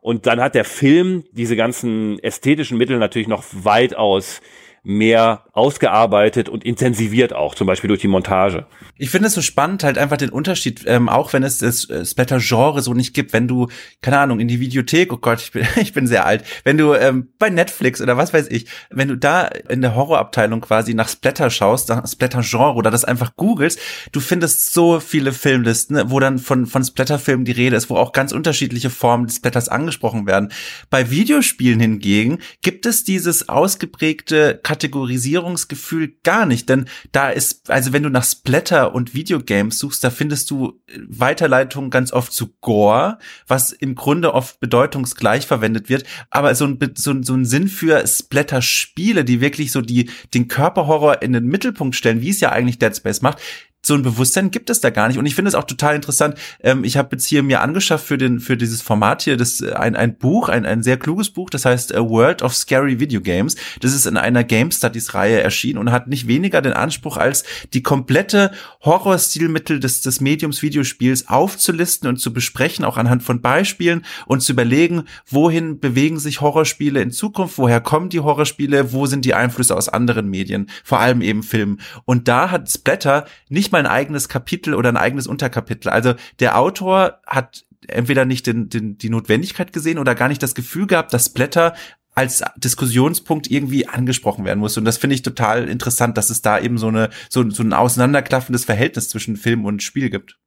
Und dann hat der Film diese ganzen ästhetischen Mittel natürlich noch weitaus mehr ausgearbeitet und intensiviert auch, zum Beispiel durch die Montage. Ich finde es so spannend, halt einfach den Unterschied, ähm, auch wenn es das äh, Splatter-Genre so nicht gibt, wenn du, keine Ahnung, in die Videothek, oh Gott, ich bin, ich bin sehr alt, wenn du ähm, bei Netflix oder was weiß ich, wenn du da in der Horrorabteilung quasi nach Splatter schaust, nach Splatter-Genre oder das einfach googelst, du findest so viele Filmlisten, wo dann von, von Splatter-Filmen die Rede ist, wo auch ganz unterschiedliche Formen des Splatters angesprochen werden. Bei Videospielen hingegen gibt es dieses ausgeprägte Kategorisierungsgefühl gar nicht, denn da ist, also wenn du nach Splatter und Videogames suchst, da findest du Weiterleitungen ganz oft zu Gore, was im Grunde oft bedeutungsgleich verwendet wird, aber so ein, so, so ein Sinn für Splatter-Spiele, die wirklich so die, den Körperhorror in den Mittelpunkt stellen, wie es ja eigentlich Dead Space macht, so ein Bewusstsein gibt es da gar nicht. Und ich finde es auch total interessant. Ähm, ich habe jetzt hier mir angeschafft für den für dieses Format hier das äh, ein ein Buch, ein ein sehr kluges Buch, das heißt A World of Scary Video Games. Das ist in einer Game Studies Reihe erschienen und hat nicht weniger den Anspruch als die komplette Horrorstilmittel des des Mediums Videospiels aufzulisten und zu besprechen, auch anhand von Beispielen und zu überlegen, wohin bewegen sich Horrorspiele in Zukunft, woher kommen die Horrorspiele, wo sind die Einflüsse aus anderen Medien, vor allem eben Film. Und da hat Splatter nicht mal ein eigenes Kapitel oder ein eigenes Unterkapitel. Also der Autor hat entweder nicht den, den, die Notwendigkeit gesehen oder gar nicht das Gefühl gehabt, dass Splatter als Diskussionspunkt irgendwie angesprochen werden muss. Und das finde ich total interessant, dass es da eben so eine so, so ein auseinanderklaffendes Verhältnis zwischen Film und Spiel gibt.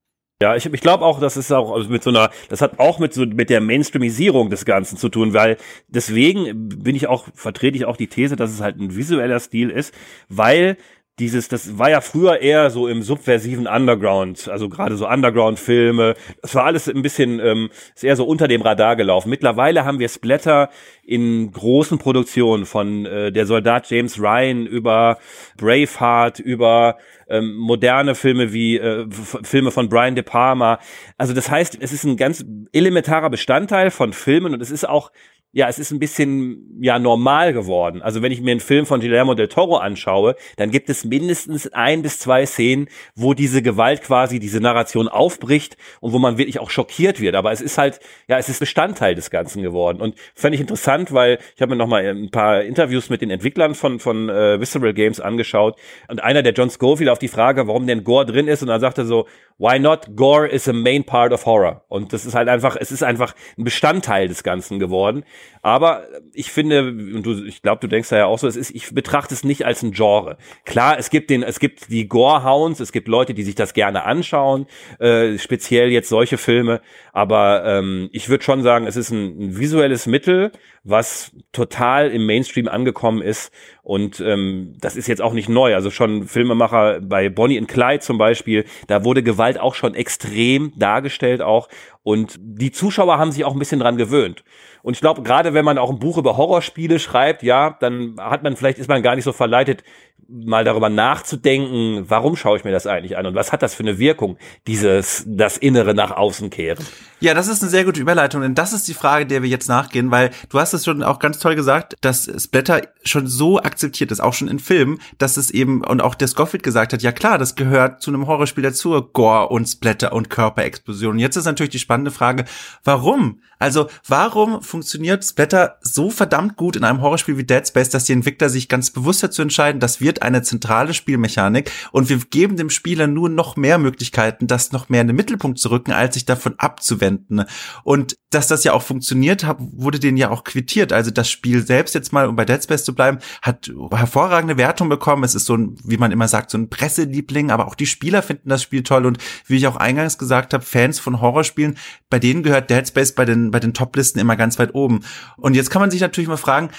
Ja, ich, ich glaube auch, das ist auch also mit so einer, das hat auch mit so mit der Mainstreamisierung des Ganzen zu tun, weil deswegen bin ich auch vertrete ich auch die These, dass es halt ein visueller Stil ist, weil dieses, das war ja früher eher so im subversiven Underground, also gerade so Underground-Filme. Das war alles ein bisschen, ähm, ist eher so unter dem Radar gelaufen. Mittlerweile haben wir Splatter in großen Produktionen von äh, der Soldat James Ryan über Braveheart, über ähm, moderne Filme wie äh, Filme von Brian De Palma. Also das heißt, es ist ein ganz elementarer Bestandteil von Filmen und es ist auch ja, es ist ein bisschen ja normal geworden. Also wenn ich mir einen Film von Guillermo del Toro anschaue, dann gibt es mindestens ein bis zwei Szenen, wo diese Gewalt quasi diese Narration aufbricht und wo man wirklich auch schockiert wird. Aber es ist halt, ja, es ist Bestandteil des Ganzen geworden. Und fand ich interessant, weil ich habe mir noch mal ein paar Interviews mit den Entwicklern von von äh, Visceral Games angeschaut und einer der John Scofield auf die Frage, warum denn Gore drin ist und dann sagte so, why not? Gore is a main part of horror. Und das ist halt einfach, es ist einfach ein Bestandteil des Ganzen geworden. Aber ich finde, und du, ich glaube, du denkst da ja auch so, es ist, ich betrachte es nicht als ein Genre. Klar, es gibt den, es gibt die Gore-Hounds, es gibt Leute, die sich das gerne anschauen, äh, speziell jetzt solche Filme. Aber ähm, ich würde schon sagen, es ist ein, ein visuelles Mittel, was total im Mainstream angekommen ist. Und ähm, das ist jetzt auch nicht neu. Also schon Filmemacher bei Bonnie and Clyde zum Beispiel, da wurde Gewalt auch schon extrem dargestellt auch. Und die Zuschauer haben sich auch ein bisschen dran gewöhnt. Und ich glaube, gerade wenn man auch ein Buch über Horrorspiele schreibt, ja, dann hat man vielleicht, ist man gar nicht so verleitet, mal darüber nachzudenken, warum schaue ich mir das eigentlich an und was hat das für eine Wirkung, dieses, das Innere nach außen kehren. Ja, das ist eine sehr gute Überleitung, denn das ist die Frage, der wir jetzt nachgehen, weil du hast es schon auch ganz toll gesagt, dass Splatter schon so akzeptiert ist, auch schon in Filmen, dass es eben, und auch der Scofield gesagt hat, ja klar, das gehört zu einem Horrorspiel dazu, Gore und Splatter und Körperexplosionen. Jetzt ist natürlich die spannende Frage, warum? Also, warum funktioniert Splatter so verdammt gut in einem Horrorspiel wie Dead Space, dass die Entwickler sich ganz bewusst dazu entscheiden, das wird eine zentrale Spielmechanik und wir geben dem Spieler nur noch mehr Möglichkeiten, das noch mehr in den Mittelpunkt zu rücken, als sich davon abzuwenden. Und dass das ja auch funktioniert hat, wurde denen ja auch quittiert. Also das Spiel selbst jetzt mal, um bei Dead Space zu bleiben, hat hervorragende Wertung bekommen. Es ist so ein, wie man immer sagt, so ein Presseliebling, aber auch die Spieler finden das Spiel toll und wie ich auch eingangs gesagt habe, Fans von Horrorspielen, bei denen gehört Dead Space bei den bei den Toplisten immer ganz weit oben. Und jetzt kann man sich natürlich mal fragen,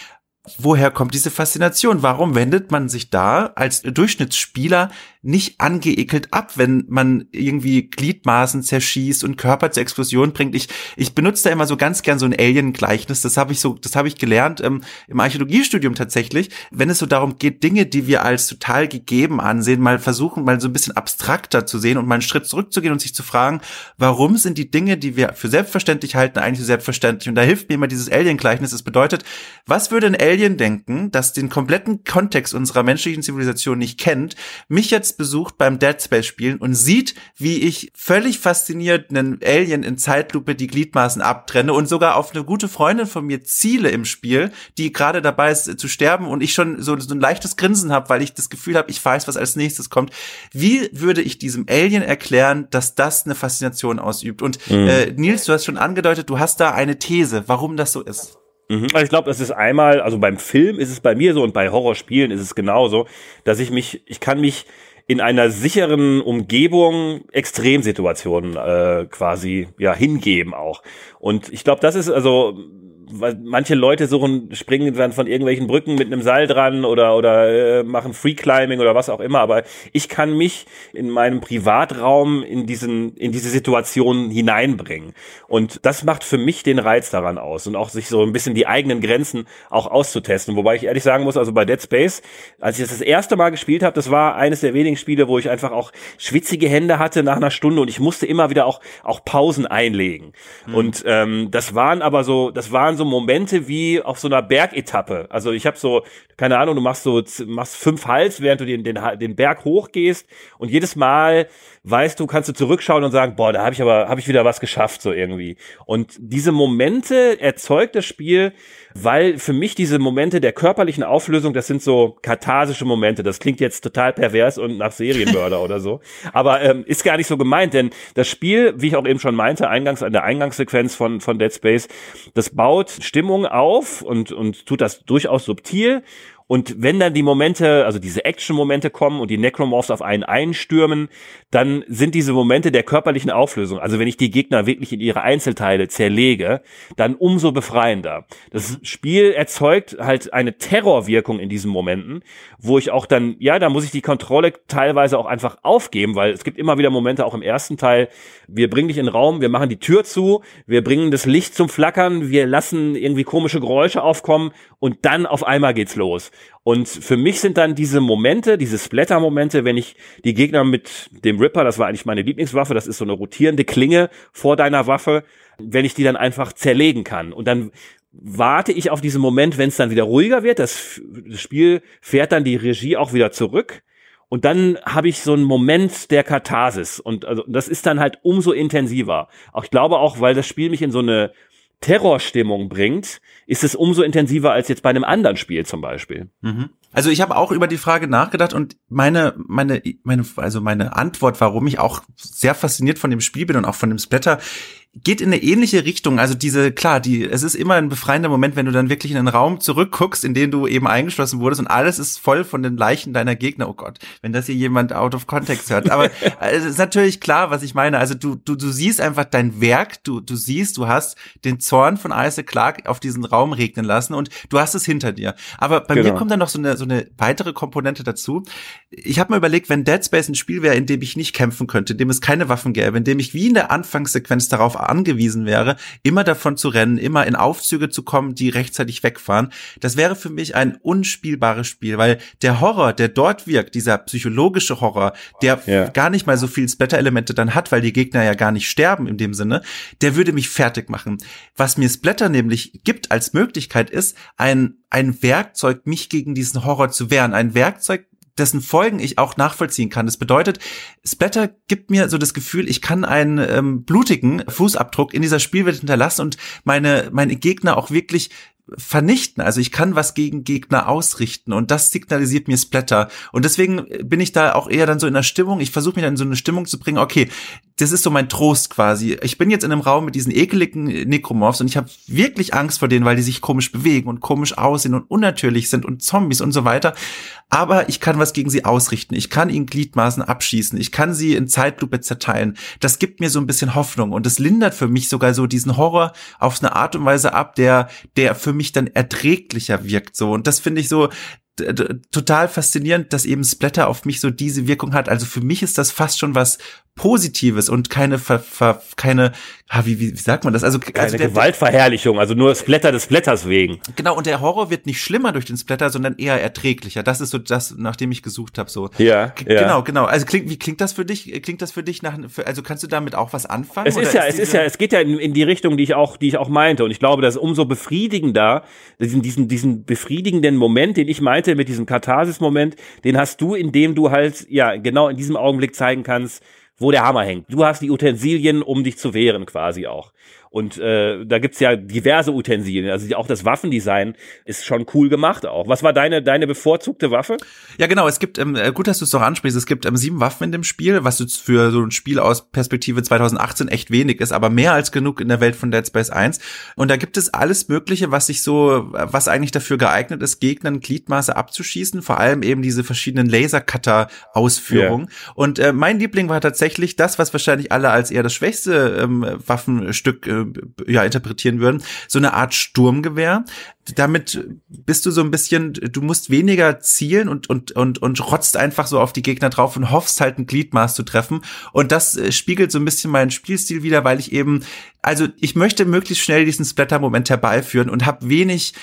woher kommt diese Faszination? Warum wendet man sich da als Durchschnittsspieler nicht angeekelt ab, wenn man irgendwie Gliedmaßen zerschießt und Körper zur Explosion bringt. Ich, ich benutze da immer so ganz gern so ein Alien-Gleichnis. Das habe ich so, das habe ich gelernt ähm, im Archäologiestudium tatsächlich. Wenn es so darum geht, Dinge, die wir als total gegeben ansehen, mal versuchen, mal so ein bisschen abstrakter zu sehen und mal einen Schritt zurückzugehen und sich zu fragen, warum sind die Dinge, die wir für selbstverständlich halten, eigentlich so selbstverständlich? Und da hilft mir immer dieses Alien-Gleichnis. Das bedeutet, was würde ein Alien denken, das den kompletten Kontext unserer menschlichen Zivilisation nicht kennt, mich jetzt besucht beim Dead Space Spielen und sieht, wie ich völlig fasziniert einen Alien in Zeitlupe die Gliedmaßen abtrenne und sogar auf eine gute Freundin von mir ziele im Spiel, die gerade dabei ist zu sterben und ich schon so, so ein leichtes Grinsen habe, weil ich das Gefühl habe, ich weiß, was als nächstes kommt. Wie würde ich diesem Alien erklären, dass das eine Faszination ausübt? Und mhm. äh, Nils, du hast schon angedeutet, du hast da eine These, warum das so ist. Mhm. Also ich glaube, das ist einmal, also beim Film ist es bei mir so und bei Horrorspielen ist es genauso, dass ich mich, ich kann mich in einer sicheren Umgebung Extremsituationen äh, quasi ja hingeben auch. Und ich glaube, das ist also manche Leute suchen, springen dann von irgendwelchen Brücken mit einem Seil dran oder, oder äh, machen Free Climbing oder was auch immer. Aber ich kann mich in meinem Privatraum in diesen, in diese Situation hineinbringen. Und das macht für mich den Reiz daran aus und auch sich so ein bisschen die eigenen Grenzen auch auszutesten. Wobei ich ehrlich sagen muss, also bei Dead Space, als ich das das erste Mal gespielt habe, das war eines der wenigen Spiele, wo ich einfach auch schwitzige Hände hatte nach einer Stunde und ich musste immer wieder auch, auch Pausen einlegen. Mhm. Und ähm, das waren aber so, das waren so Momente wie auf so einer Bergetappe. Also ich habe so, keine Ahnung, du machst so, machst fünf Hals, während du den, den, den Berg hochgehst und jedes Mal weißt du, kannst du zurückschauen und sagen, boah, da habe ich aber, habe ich wieder was geschafft, so irgendwie. Und diese Momente erzeugt das Spiel, weil für mich diese Momente der körperlichen Auflösung, das sind so katharsische Momente. Das klingt jetzt total pervers und nach Serienmörder oder so. Aber ähm, ist gar nicht so gemeint, denn das Spiel, wie ich auch eben schon meinte, eingangs an der Eingangssequenz von, von Dead Space, das baut Stimmung auf und, und tut das durchaus subtil und wenn dann die Momente, also diese Action-Momente kommen und die Necromorphs auf einen einstürmen, dann sind diese Momente der körperlichen Auflösung, also wenn ich die Gegner wirklich in ihre Einzelteile zerlege, dann umso befreiender. Das Spiel erzeugt halt eine Terrorwirkung in diesen Momenten, wo ich auch dann, ja, da muss ich die Kontrolle teilweise auch einfach aufgeben, weil es gibt immer wieder Momente, auch im ersten Teil, wir bringen dich in den Raum, wir machen die Tür zu, wir bringen das Licht zum Flackern, wir lassen irgendwie komische Geräusche aufkommen und dann auf einmal geht's los. Und für mich sind dann diese Momente, diese Splatter-Momente, wenn ich die Gegner mit dem Ripper, das war eigentlich meine Lieblingswaffe, das ist so eine rotierende Klinge vor deiner Waffe, wenn ich die dann einfach zerlegen kann. Und dann warte ich auf diesen Moment, wenn es dann wieder ruhiger wird. Das, das Spiel fährt dann die Regie auch wieder zurück. Und dann habe ich so einen Moment der Katharsis. Und also, das ist dann halt umso intensiver. Auch ich glaube auch, weil das Spiel mich in so eine Terrorstimmung bringt, ist es umso intensiver als jetzt bei einem anderen Spiel zum Beispiel. Mhm. Also ich habe auch über die Frage nachgedacht und meine, meine, meine, also meine Antwort, warum ich auch sehr fasziniert von dem Spiel bin und auch von dem Splatter, geht in eine ähnliche Richtung. Also diese, klar, die, es ist immer ein befreiender Moment, wenn du dann wirklich in einen Raum zurückguckst, in den du eben eingeschlossen wurdest und alles ist voll von den Leichen deiner Gegner. Oh Gott, wenn das hier jemand out of context hört. Aber es ist natürlich klar, was ich meine. Also du, du, du siehst einfach dein Werk, du, du siehst, du hast den Zorn von Isaac Clark auf diesen Raum regnen lassen und du hast es hinter dir. Aber bei genau. mir kommt dann noch so eine, so eine weitere Komponente dazu. Ich habe mir überlegt, wenn Dead Space ein Spiel wäre, in dem ich nicht kämpfen könnte, in dem es keine Waffen gäbe, in dem ich wie in der Anfangssequenz darauf angewiesen wäre, immer davon zu rennen, immer in Aufzüge zu kommen, die rechtzeitig wegfahren. Das wäre für mich ein unspielbares Spiel, weil der Horror, der dort wirkt, dieser psychologische Horror, der ja. gar nicht mal so viel Splatter-Elemente dann hat, weil die Gegner ja gar nicht sterben in dem Sinne, der würde mich fertig machen. Was mir Splatter nämlich gibt als Möglichkeit ist, ein, ein Werkzeug, mich gegen diesen Horror zu wehren. Ein Werkzeug, dessen Folgen ich auch nachvollziehen kann. Das bedeutet, Splatter gibt mir so das Gefühl, ich kann einen ähm, blutigen Fußabdruck in dieser Spielwelt hinterlassen und meine, meine Gegner auch wirklich vernichten. Also ich kann was gegen Gegner ausrichten und das signalisiert mir Splatter. Und deswegen bin ich da auch eher dann so in der Stimmung. Ich versuche mich dann in so eine Stimmung zu bringen, okay, das ist so mein Trost quasi. Ich bin jetzt in einem Raum mit diesen ekeligen Necromorphs und ich habe wirklich Angst vor denen, weil die sich komisch bewegen und komisch aussehen und unnatürlich sind und Zombies und so weiter. Aber ich kann was gegen sie ausrichten. Ich kann ihnen Gliedmaßen abschießen. Ich kann sie in Zeitlupe zerteilen. Das gibt mir so ein bisschen Hoffnung und das lindert für mich sogar so diesen Horror auf eine Art und Weise ab, der, der für mich dann erträglicher wirkt so. Und das finde ich so, total faszinierend, dass eben Splatter auf mich so diese Wirkung hat. Also für mich ist das fast schon was Positives und keine, keine, ah, wie, wie, wie sagt man das? Also keine also der, Gewaltverherrlichung, also nur Splatter des Splatters wegen. Genau, und der Horror wird nicht schlimmer durch den Splatter, sondern eher erträglicher. Das ist so das, nach dem ich gesucht habe. So. Ja, ja. Genau, genau. Also klingt, wie klingt das für dich? Klingt das für dich nach, für, also kannst du damit auch was anfangen? Es ist ja, ist es ist ja, es geht ja in, in die Richtung, die ich auch, die ich auch meinte. Und ich glaube, das ist umso befriedigender, diesen, diesen, diesen befriedigenden Moment, den ich meinte, mit diesem Katharsis-Moment, den hast du, indem du halt, ja, genau in diesem Augenblick zeigen kannst, wo der Hammer hängt. Du hast die Utensilien, um dich zu wehren quasi auch. Und äh, da gibt's ja diverse Utensilien. Also auch das Waffendesign ist schon cool gemacht auch. Was war deine, deine bevorzugte Waffe? Ja, genau. Es gibt, ähm, gut, dass du es doch ansprichst, es gibt ähm, sieben Waffen in dem Spiel, was jetzt für so ein Spiel aus Perspektive 2018 echt wenig ist, aber mehr als genug in der Welt von Dead Space 1. Und da gibt es alles Mögliche, was sich so, was eigentlich dafür geeignet ist, Gegnern Gliedmaße abzuschießen, vor allem eben diese verschiedenen Lasercutter-Ausführungen. Yeah. Und äh, mein Liebling war tatsächlich das, was wahrscheinlich alle als eher das schwächste ähm, Waffenstück äh, äh, ja interpretieren würden, so eine Art Sturmgewehr. Damit bist du so ein bisschen, du musst weniger zielen und und und und rotzt einfach so auf die Gegner drauf und hoffst halt ein Gliedmaß zu treffen. Und das äh, spiegelt so ein bisschen meinen Spielstil wieder, weil ich eben, also ich möchte möglichst schnell diesen Splatter-Moment herbeiführen und habe wenig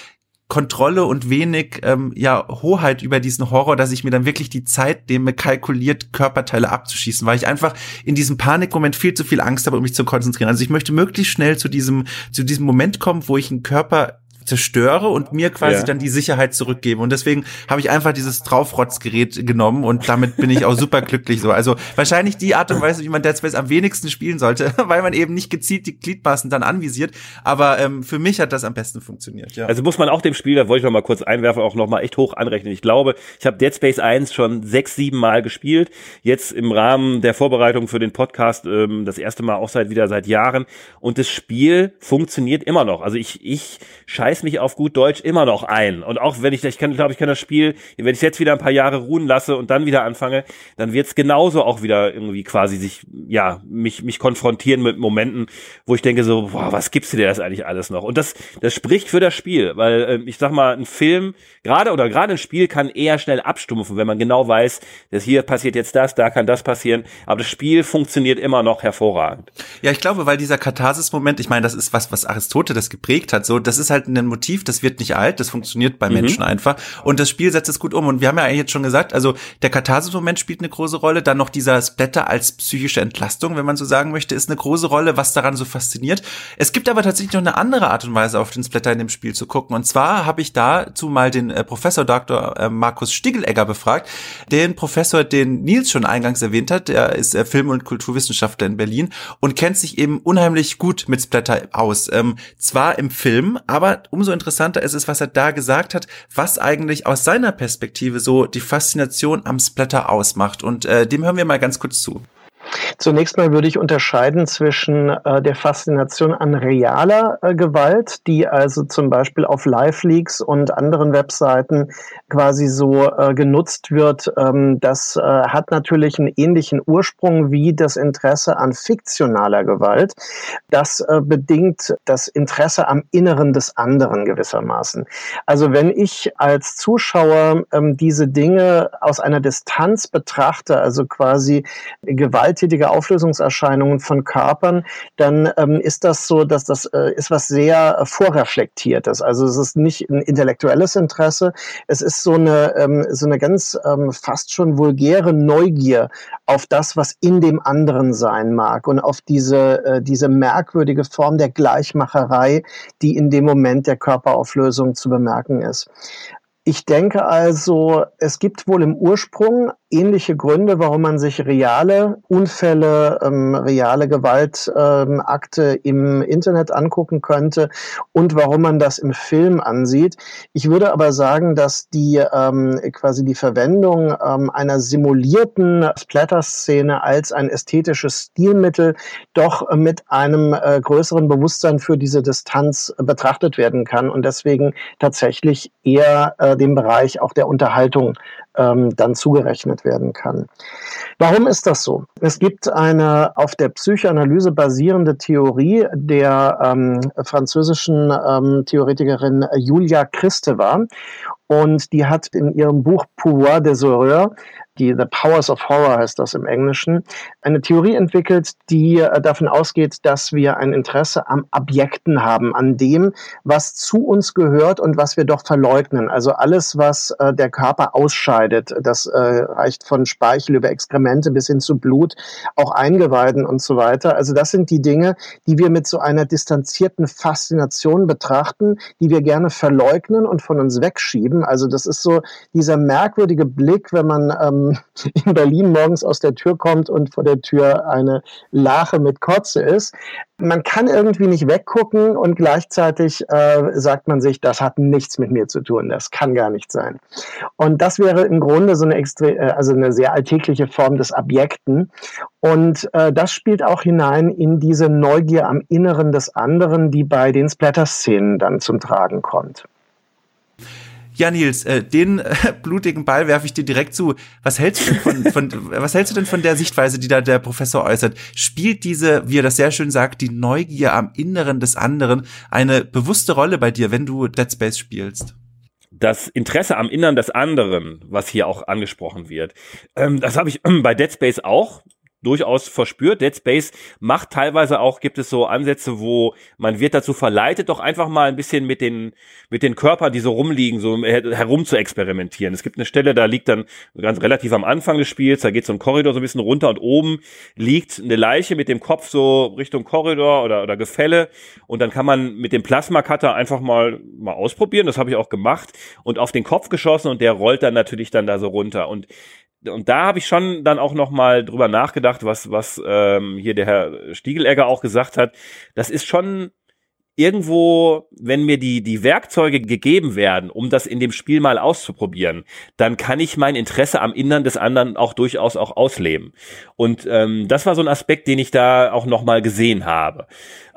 Kontrolle und wenig ähm, ja Hoheit über diesen Horror, dass ich mir dann wirklich die Zeit nehme, kalkuliert Körperteile abzuschießen, weil ich einfach in diesem Panikmoment viel zu viel Angst habe, um mich zu konzentrieren. Also ich möchte möglichst schnell zu diesem zu diesem Moment kommen, wo ich einen Körper zerstöre und mir quasi ja. dann die Sicherheit zurückgebe. Und deswegen habe ich einfach dieses Draufrotzgerät genommen und damit bin ich auch super glücklich so. Also wahrscheinlich die Art und Weise, wie man Dead Space am wenigsten spielen sollte, weil man eben nicht gezielt die Gliedmaßen dann anvisiert. Aber ähm, für mich hat das am besten funktioniert. Ja. Also muss man auch dem Spiel, da wollte ich noch mal kurz einwerfen, auch noch mal echt hoch anrechnen. Ich glaube, ich habe Dead Space 1 schon sechs, sieben Mal gespielt. Jetzt im Rahmen der Vorbereitung für den Podcast ähm, das erste Mal auch seit wieder seit Jahren. Und das Spiel funktioniert immer noch. Also ich, ich scheiße reiß mich auf gut Deutsch immer noch ein. Und auch wenn ich, ich kann, glaube ich, kann das Spiel, wenn ich jetzt wieder ein paar Jahre ruhen lasse und dann wieder anfange, dann wird es genauso auch wieder irgendwie quasi sich, ja, mich, mich konfrontieren mit Momenten, wo ich denke so, boah, was gibst du dir das eigentlich alles noch? Und das, das spricht für das Spiel, weil äh, ich sag mal, ein Film, gerade oder gerade ein Spiel kann eher schnell abstumpfen, wenn man genau weiß, dass hier passiert jetzt das, da kann das passieren. Aber das Spiel funktioniert immer noch hervorragend. Ja, ich glaube, weil dieser Katharsis-Moment, ich meine, das ist was, was Aristoteles geprägt hat, so, das ist halt ein Motiv, das wird nicht alt, das funktioniert bei mhm. Menschen einfach. Und das Spiel setzt es gut um. Und wir haben ja eigentlich jetzt schon gesagt, also der Katharsis-Moment spielt eine große Rolle. Dann noch dieser Splatter als psychische Entlastung, wenn man so sagen möchte, ist eine große Rolle, was daran so fasziniert. Es gibt aber tatsächlich noch eine andere Art und Weise, auf den Splatter in dem Spiel zu gucken. Und zwar habe ich dazu mal den äh, Professor Dr. Äh, Markus Stiegelegger befragt, den Professor, den Nils schon eingangs erwähnt hat. Der ist äh, Film- und Kulturwissenschaftler in Berlin und kennt sich eben unheimlich gut mit Splatter aus. Ähm, zwar im Film, aber umso interessanter ist es, was er da gesagt hat, was eigentlich aus seiner Perspektive so die Faszination am Splatter ausmacht. Und äh, dem hören wir mal ganz kurz zu. Zunächst mal würde ich unterscheiden zwischen äh, der Faszination an realer äh, Gewalt, die also zum Beispiel auf Live-Leaks und anderen Webseiten quasi so äh, genutzt wird. Ähm, das äh, hat natürlich einen ähnlichen Ursprung wie das Interesse an fiktionaler Gewalt. Das äh, bedingt das Interesse am Inneren des anderen gewissermaßen. Also wenn ich als Zuschauer ähm, diese Dinge aus einer Distanz betrachte, also quasi Gewalt gewalttätige Auflösungserscheinungen von Körpern, dann ähm, ist das so, dass das äh, ist was sehr äh, vorreflektiertes. Also es ist nicht ein intellektuelles Interesse, es ist so eine ähm, so eine ganz ähm, fast schon vulgäre Neugier auf das, was in dem anderen sein mag und auf diese äh, diese merkwürdige Form der Gleichmacherei, die in dem Moment der Körperauflösung zu bemerken ist. Ich denke also, es gibt wohl im Ursprung ähnliche Gründe, warum man sich reale Unfälle, ähm, reale Gewaltakte ähm, im Internet angucken könnte und warum man das im Film ansieht. Ich würde aber sagen, dass die ähm, quasi die Verwendung ähm, einer simulierten Splatter-Szene als ein ästhetisches Stilmittel doch mit einem äh, größeren Bewusstsein für diese Distanz betrachtet werden kann und deswegen tatsächlich eher äh, dem Bereich auch der Unterhaltung ähm, dann zugerechnet werden kann. Warum ist das so? Es gibt eine auf der Psychoanalyse basierende Theorie der ähm, französischen ähm, Theoretikerin Julia Kristeva und die hat in ihrem Buch Pouvoir des Horreurs die The Powers of Horror heißt das im Englischen, eine Theorie entwickelt, die äh, davon ausgeht, dass wir ein Interesse am Objekten haben, an dem, was zu uns gehört und was wir doch verleugnen. Also alles, was äh, der Körper ausscheidet, das äh, reicht von Speichel über Exkremente bis hin zu Blut, auch Eingeweiden und so weiter. Also das sind die Dinge, die wir mit so einer distanzierten Faszination betrachten, die wir gerne verleugnen und von uns wegschieben. Also das ist so dieser merkwürdige Blick, wenn man ähm, in Berlin morgens aus der Tür kommt und vor der Tür eine Lache mit Kotze ist. Man kann irgendwie nicht weggucken und gleichzeitig äh, sagt man sich, das hat nichts mit mir zu tun, das kann gar nicht sein. Und das wäre im Grunde so eine, extre äh, also eine sehr alltägliche Form des Abjekten. Und äh, das spielt auch hinein in diese Neugier am Inneren des anderen, die bei den Splatter-Szenen dann zum Tragen kommt. Ja, Nils, äh, den äh, blutigen Ball werfe ich dir direkt zu. Was hältst du denn von, von was hältst du denn von der Sichtweise, die da der Professor äußert? Spielt diese, wie er das sehr schön sagt, die Neugier am Inneren des anderen eine bewusste Rolle bei dir, wenn du Dead Space spielst? das Interesse am Innern des anderen, was hier auch angesprochen wird, ähm, das habe ich ähm, bei Dead Space auch durchaus verspürt. Dead Space macht teilweise auch, gibt es so Ansätze, wo man wird dazu verleitet, doch einfach mal ein bisschen mit den, mit den Körpern, die so rumliegen, so herum zu experimentieren. Es gibt eine Stelle, da liegt dann ganz relativ am Anfang des Spiels, da geht so ein Korridor so ein bisschen runter und oben liegt eine Leiche mit dem Kopf so Richtung Korridor oder, oder Gefälle und dann kann man mit dem Plasma-Cutter einfach mal, mal ausprobieren. Das habe ich auch gemacht und auf den Kopf geschossen und der rollt dann natürlich dann da so runter und und da habe ich schon dann auch noch mal drüber nachgedacht, was was ähm, hier der Herr Stiegelegger auch gesagt hat. Das ist schon irgendwo, wenn mir die, die Werkzeuge gegeben werden, um das in dem Spiel mal auszuprobieren, dann kann ich mein Interesse am Innern des anderen auch durchaus auch ausleben. Und ähm, das war so ein Aspekt, den ich da auch nochmal gesehen habe.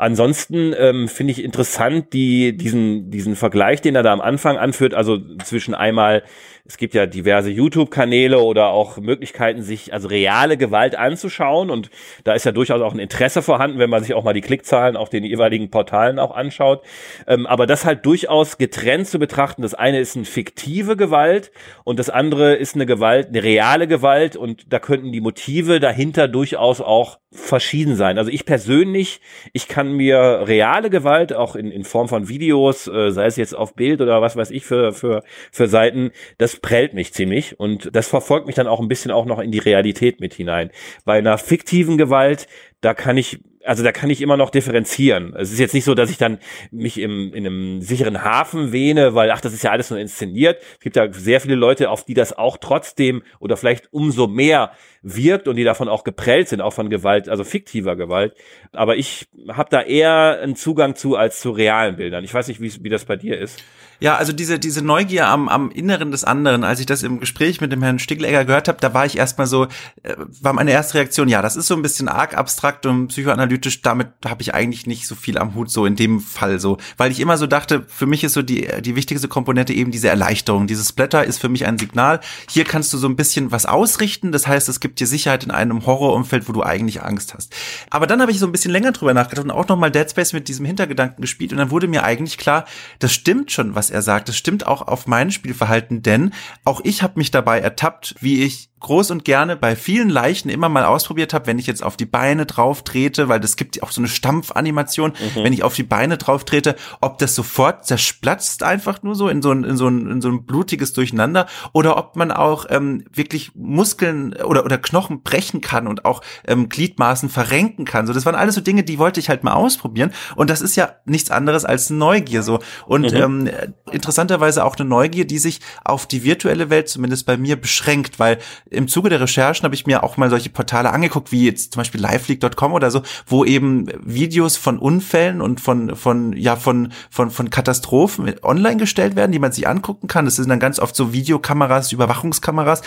Ansonsten ähm, finde ich interessant die, diesen, diesen Vergleich, den er da am Anfang anführt, also zwischen einmal es gibt ja diverse YouTube-Kanäle oder auch Möglichkeiten, sich also reale Gewalt anzuschauen. Und da ist ja durchaus auch ein Interesse vorhanden, wenn man sich auch mal die Klickzahlen auf den jeweiligen Portalen auch anschaut. Ähm, aber das halt durchaus getrennt zu betrachten. Das eine ist eine fiktive Gewalt und das andere ist eine Gewalt, eine reale Gewalt. Und da könnten die Motive dahinter durchaus auch verschieden sein. Also ich persönlich, ich kann mir reale Gewalt auch in, in Form von Videos, äh, sei es jetzt auf Bild oder was weiß ich für, für, für Seiten, das prellt mich ziemlich und das verfolgt mich dann auch ein bisschen auch noch in die Realität mit hinein. Bei einer fiktiven Gewalt, da kann ich also da kann ich immer noch differenzieren. Es ist jetzt nicht so, dass ich dann mich im, in einem sicheren Hafen wähne, weil, ach, das ist ja alles nur inszeniert. Es gibt ja sehr viele Leute, auf die das auch trotzdem oder vielleicht umso mehr wirkt und die davon auch geprellt sind, auch von Gewalt, also fiktiver Gewalt. Aber ich habe da eher einen Zugang zu als zu realen Bildern. Ich weiß nicht, wie, wie das bei dir ist. Ja, also diese, diese Neugier am, am Inneren des anderen, als ich das im Gespräch mit dem Herrn Stiglegger gehört habe, da war ich erstmal so, äh, war meine erste Reaktion, ja, das ist so ein bisschen arg abstrakt und psychoanalytisch, damit habe ich eigentlich nicht so viel am Hut, so in dem Fall so. Weil ich immer so dachte, für mich ist so die, die wichtigste Komponente eben diese Erleichterung. Dieses Blätter ist für mich ein Signal. Hier kannst du so ein bisschen was ausrichten, das heißt, es gibt dir Sicherheit in einem Horrorumfeld, wo du eigentlich Angst hast. Aber dann habe ich so ein bisschen länger drüber nachgedacht und auch nochmal Dead Space mit diesem Hintergedanken gespielt und dann wurde mir eigentlich klar, das stimmt schon, was er sagt. Das stimmt auch auf mein Spielverhalten, denn auch ich habe mich dabei ertappt, wie ich groß und gerne bei vielen Leichen immer mal ausprobiert habe, wenn ich jetzt auf die Beine drauf trete, weil das gibt auch so eine Stampfanimation, mhm. wenn ich auf die Beine drauf trete, ob das sofort zersplatzt einfach nur so in so ein, in so ein, in so ein blutiges Durcheinander oder ob man auch ähm, wirklich Muskeln oder, oder Knochen brechen kann und auch ähm, Gliedmaßen verrenken kann. So, das waren alles so Dinge, die wollte ich halt mal ausprobieren und das ist ja nichts anderes als Neugier so und mhm. ähm, interessanterweise auch eine Neugier, die sich auf die virtuelle Welt zumindest bei mir beschränkt, weil im Zuge der Recherchen habe ich mir auch mal solche Portale angeguckt, wie jetzt zum Beispiel liveleak.com oder so, wo eben Videos von Unfällen und von, von, ja, von, von, von Katastrophen online gestellt werden, die man sich angucken kann. Das sind dann ganz oft so Videokameras, Überwachungskameras.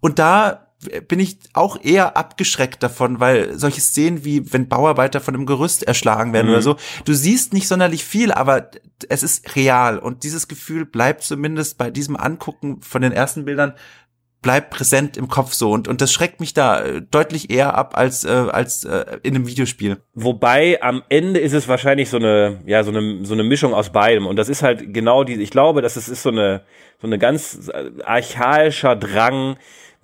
Und da bin ich auch eher abgeschreckt davon, weil solche Szenen wie wenn Bauarbeiter von einem Gerüst erschlagen werden mhm. oder so, du siehst nicht sonderlich viel, aber es ist real und dieses Gefühl bleibt zumindest bei diesem Angucken von den ersten Bildern bleibt präsent im Kopf so und und das schreckt mich da äh, deutlich eher ab als äh, als äh, in einem Videospiel. Wobei am Ende ist es wahrscheinlich so eine ja so eine so eine Mischung aus beidem und das ist halt genau die ich glaube, dass es ist so eine so eine ganz äh, archaischer Drang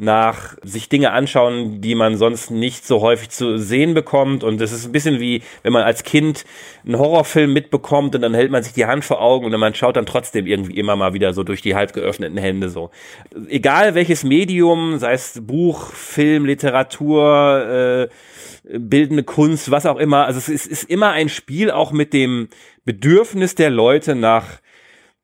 nach sich Dinge anschauen, die man sonst nicht so häufig zu sehen bekommt. Und es ist ein bisschen wie, wenn man als Kind einen Horrorfilm mitbekommt und dann hält man sich die Hand vor Augen und man schaut dann trotzdem irgendwie immer mal wieder so durch die halb geöffneten Hände so. Egal welches Medium, sei es Buch, Film, Literatur, äh, bildende Kunst, was auch immer. Also es ist, ist immer ein Spiel auch mit dem Bedürfnis der Leute nach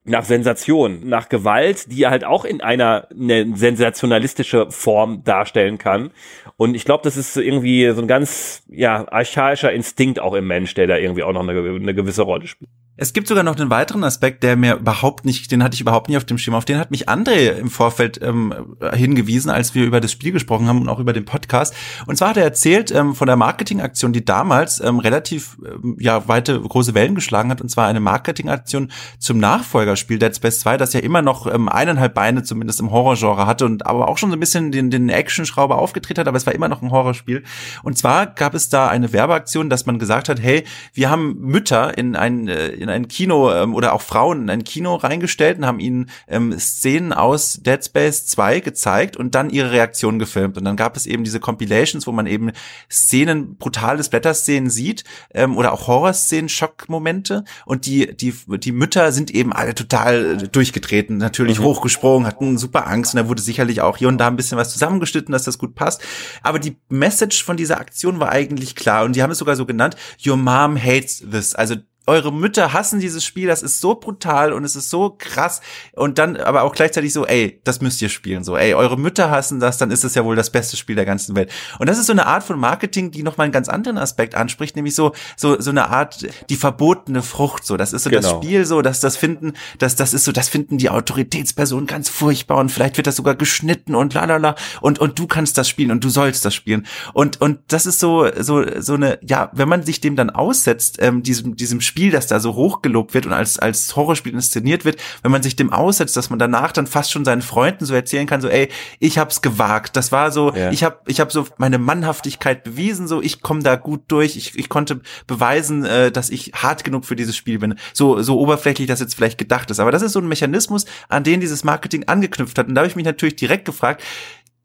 nach Sensation, nach Gewalt, die halt auch in einer eine sensationalistische Form darstellen kann. Und ich glaube, das ist irgendwie so ein ganz ja archaischer Instinkt auch im Mensch, der da irgendwie auch noch eine, eine gewisse Rolle spielt. Es gibt sogar noch einen weiteren Aspekt, der mir überhaupt nicht, den hatte ich überhaupt nie auf dem Schirm. Auf den hat mich André im Vorfeld ähm, hingewiesen, als wir über das Spiel gesprochen haben und auch über den Podcast. Und zwar hat er erzählt ähm, von der Marketingaktion, die damals ähm, relativ ähm, ja weite große Wellen geschlagen hat. Und zwar eine Marketingaktion zum Nachfolgerspiel Dead Space 2, das ja immer noch ähm, eineinhalb Beine zumindest im Horrorgenre hatte und aber auch schon so ein bisschen den, den Action-Schrauber aufgedreht hat, aber es war immer noch ein Horrorspiel. Und zwar gab es da eine Werbeaktion, dass man gesagt hat, hey, wir haben Mütter in ein äh, in ein Kino ähm, oder auch Frauen in ein Kino reingestellt und haben ihnen ähm, Szenen aus Dead Space 2 gezeigt und dann ihre Reaktion gefilmt. Und dann gab es eben diese Compilations, wo man eben Szenen, brutale Splatter-Szenen sieht ähm, oder auch Horror-Szenen, Schockmomente. Und die, die, die Mütter sind eben alle total durchgetreten, natürlich mhm. hochgesprungen, hatten super Angst und da wurde sicherlich auch hier und da ein bisschen was zusammengeschnitten, dass das gut passt. Aber die Message von dieser Aktion war eigentlich klar und die haben es sogar so genannt, Your Mom hates this. Also eure Mütter hassen dieses Spiel, das ist so brutal und es ist so krass und dann aber auch gleichzeitig so, ey, das müsst ihr spielen, so, ey, eure Mütter hassen das, dann ist es ja wohl das beste Spiel der ganzen Welt. Und das ist so eine Art von Marketing, die nochmal einen ganz anderen Aspekt anspricht, nämlich so, so, so eine Art, die verbotene Frucht, so, das ist so genau. das Spiel, so, dass das finden, das, das ist so, das finden die Autoritätspersonen ganz furchtbar und vielleicht wird das sogar geschnitten und lalala und, und du kannst das spielen und du sollst das spielen. Und, und das ist so, so, so eine, ja, wenn man sich dem dann aussetzt, ähm, diesem, diesem Spiel, Spiel, das da so hochgelobt wird und als, als Horrorspiel inszeniert wird, wenn man sich dem aussetzt, dass man danach dann fast schon seinen Freunden so erzählen kann, so, ey, ich hab's gewagt. Das war so, ja. ich hab, ich hab so meine Mannhaftigkeit bewiesen, so, ich komme da gut durch, ich, ich konnte beweisen, äh, dass ich hart genug für dieses Spiel bin. So, so oberflächlich das jetzt vielleicht gedacht ist. Aber das ist so ein Mechanismus, an den dieses Marketing angeknüpft hat. Und da habe ich mich natürlich direkt gefragt,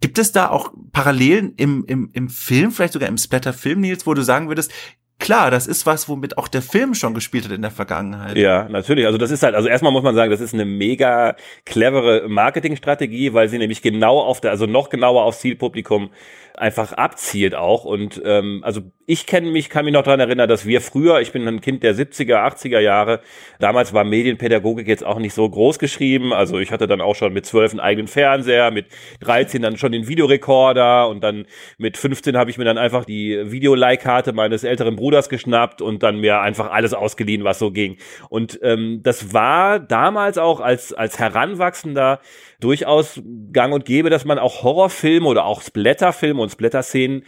Gibt es da auch Parallelen im, im, im Film, vielleicht sogar im Splatter-Film, Nils, wo du sagen würdest, klar, das ist was, womit auch der Film schon gespielt hat in der Vergangenheit. Ja, natürlich. Also das ist halt, also erstmal muss man sagen, das ist eine mega clevere Marketingstrategie, weil sie nämlich genau auf der, also noch genauer aufs Zielpublikum einfach abzielt auch. Und ähm, also ich kenne mich, kann mich noch dran erinnern, dass wir früher, ich bin ein Kind der 70er, 80er Jahre, damals war Medienpädagogik jetzt auch nicht so groß geschrieben. Also ich hatte dann auch schon mit 12 einen eigenen Fernseher, mit 13 dann schon den Videorekorder und dann mit 15 habe ich mir dann einfach die Videoleihkarte meines älteren Bruders geschnappt und dann mir einfach alles ausgeliehen, was so ging. Und ähm, das war damals auch als, als Heranwachsender durchaus gang und gäbe, dass man auch Horrorfilme oder auch Splatterfilme und Splatterszenen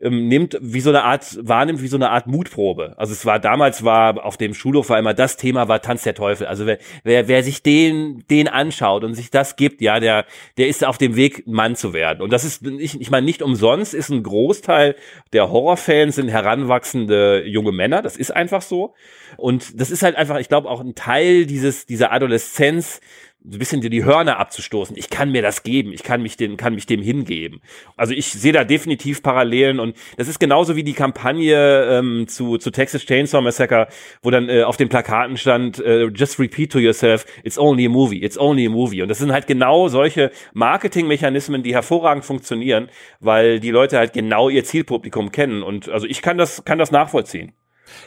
ähm, nimmt, wie so eine Art, wahrnimmt wie so eine Art Mutprobe. Also es war damals war auf dem Schulhof war immer das Thema war Tanz der Teufel. Also wer, wer, wer sich den, den anschaut und sich das gibt, ja, der, der ist auf dem Weg, Mann zu werden. Und das ist, ich, ich meine, nicht umsonst ist ein Großteil der Horrorfans sind heranwachsende junge Männer. Das ist einfach so. Und das ist halt einfach, ich glaube, auch ein Teil dieses, dieser Adoleszenz, so ein bisschen dir die Hörner abzustoßen. Ich kann mir das geben, ich kann mich dem, kann mich dem hingeben. Also ich sehe da definitiv Parallelen und das ist genauso wie die Kampagne ähm, zu, zu Texas Chainsaw Massacre, wo dann äh, auf den Plakaten stand, äh, just repeat to yourself, it's only a movie, it's only a movie. Und das sind halt genau solche Marketingmechanismen, die hervorragend funktionieren, weil die Leute halt genau ihr Zielpublikum kennen. Und also ich kann das, kann das nachvollziehen.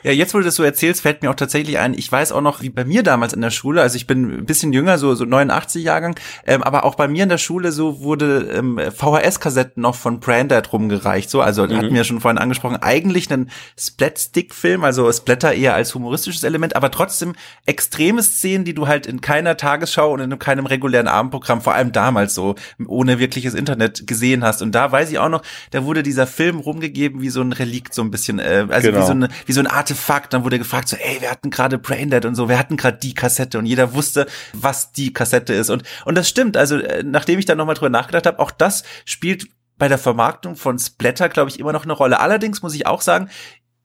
Ja, jetzt, wo du das so erzählst, fällt mir auch tatsächlich ein, ich weiß auch noch, wie bei mir damals in der Schule, also ich bin ein bisschen jünger, so, so 89 Jahrgang, ähm, aber auch bei mir in der Schule so wurde ähm, VHS-Kassetten noch von Branded rumgereicht, so, also mhm. hatten wir schon vorhin angesprochen, eigentlich einen Splat-Stick-Film, also Splatter eher als humoristisches Element, aber trotzdem extreme Szenen, die du halt in keiner Tagesschau und in keinem regulären Abendprogramm, vor allem damals so, ohne wirkliches Internet gesehen hast. Und da weiß ich auch noch, da wurde dieser Film rumgegeben wie so ein Relikt, so ein bisschen, äh, also genau. wie so eine, wie so ein Artefakt. Dann wurde gefragt so, ey, wir hatten gerade Braindead und so, wir hatten gerade die Kassette und jeder wusste, was die Kassette ist. Und, und das stimmt. Also, äh, nachdem ich dann nochmal drüber nachgedacht habe, auch das spielt bei der Vermarktung von Splatter, glaube ich, immer noch eine Rolle. Allerdings muss ich auch sagen,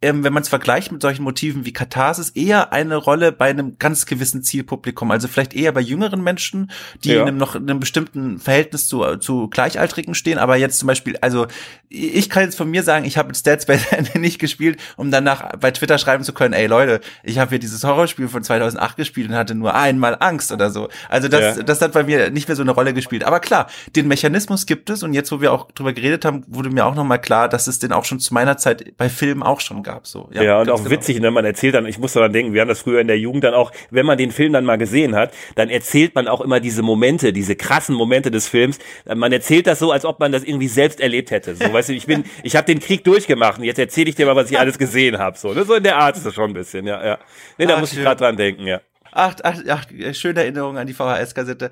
ähm, wenn man es vergleicht mit solchen Motiven wie Katharsis, eher eine Rolle bei einem ganz gewissen Zielpublikum. Also vielleicht eher bei jüngeren Menschen, die ja. in einem noch in einem bestimmten Verhältnis zu, zu Gleichaltrigen stehen. Aber jetzt zum Beispiel, also ich kann jetzt von mir sagen, ich habe jetzt Dead Space nicht gespielt, um danach bei Twitter schreiben zu können, ey Leute, ich habe hier dieses Horrorspiel von 2008 gespielt und hatte nur einmal Angst oder so. Also das, ja. das hat bei mir nicht mehr so eine Rolle gespielt. Aber klar, den Mechanismus gibt es und jetzt, wo wir auch drüber geredet haben, wurde mir auch nochmal klar, dass es den auch schon zu meiner Zeit bei Filmen auch schon gab gab. So. Ja, ja und auch genau. witzig, ne? man erzählt dann, ich muss daran denken, wir haben das früher in der Jugend dann auch, wenn man den Film dann mal gesehen hat, dann erzählt man auch immer diese Momente, diese krassen Momente des Films. Man erzählt das so, als ob man das irgendwie selbst erlebt hätte. So, weißt du, ich bin, ich habe den Krieg durchgemacht und jetzt erzähle ich dir mal, was ich alles gesehen habe. So, ne? so in der Art ist das schon ein bisschen, ja, ja. Nee, da Ach, muss ich gerade dran denken, ja. Ach, ach, ach, schöne Erinnerung an die VHS-Kassette.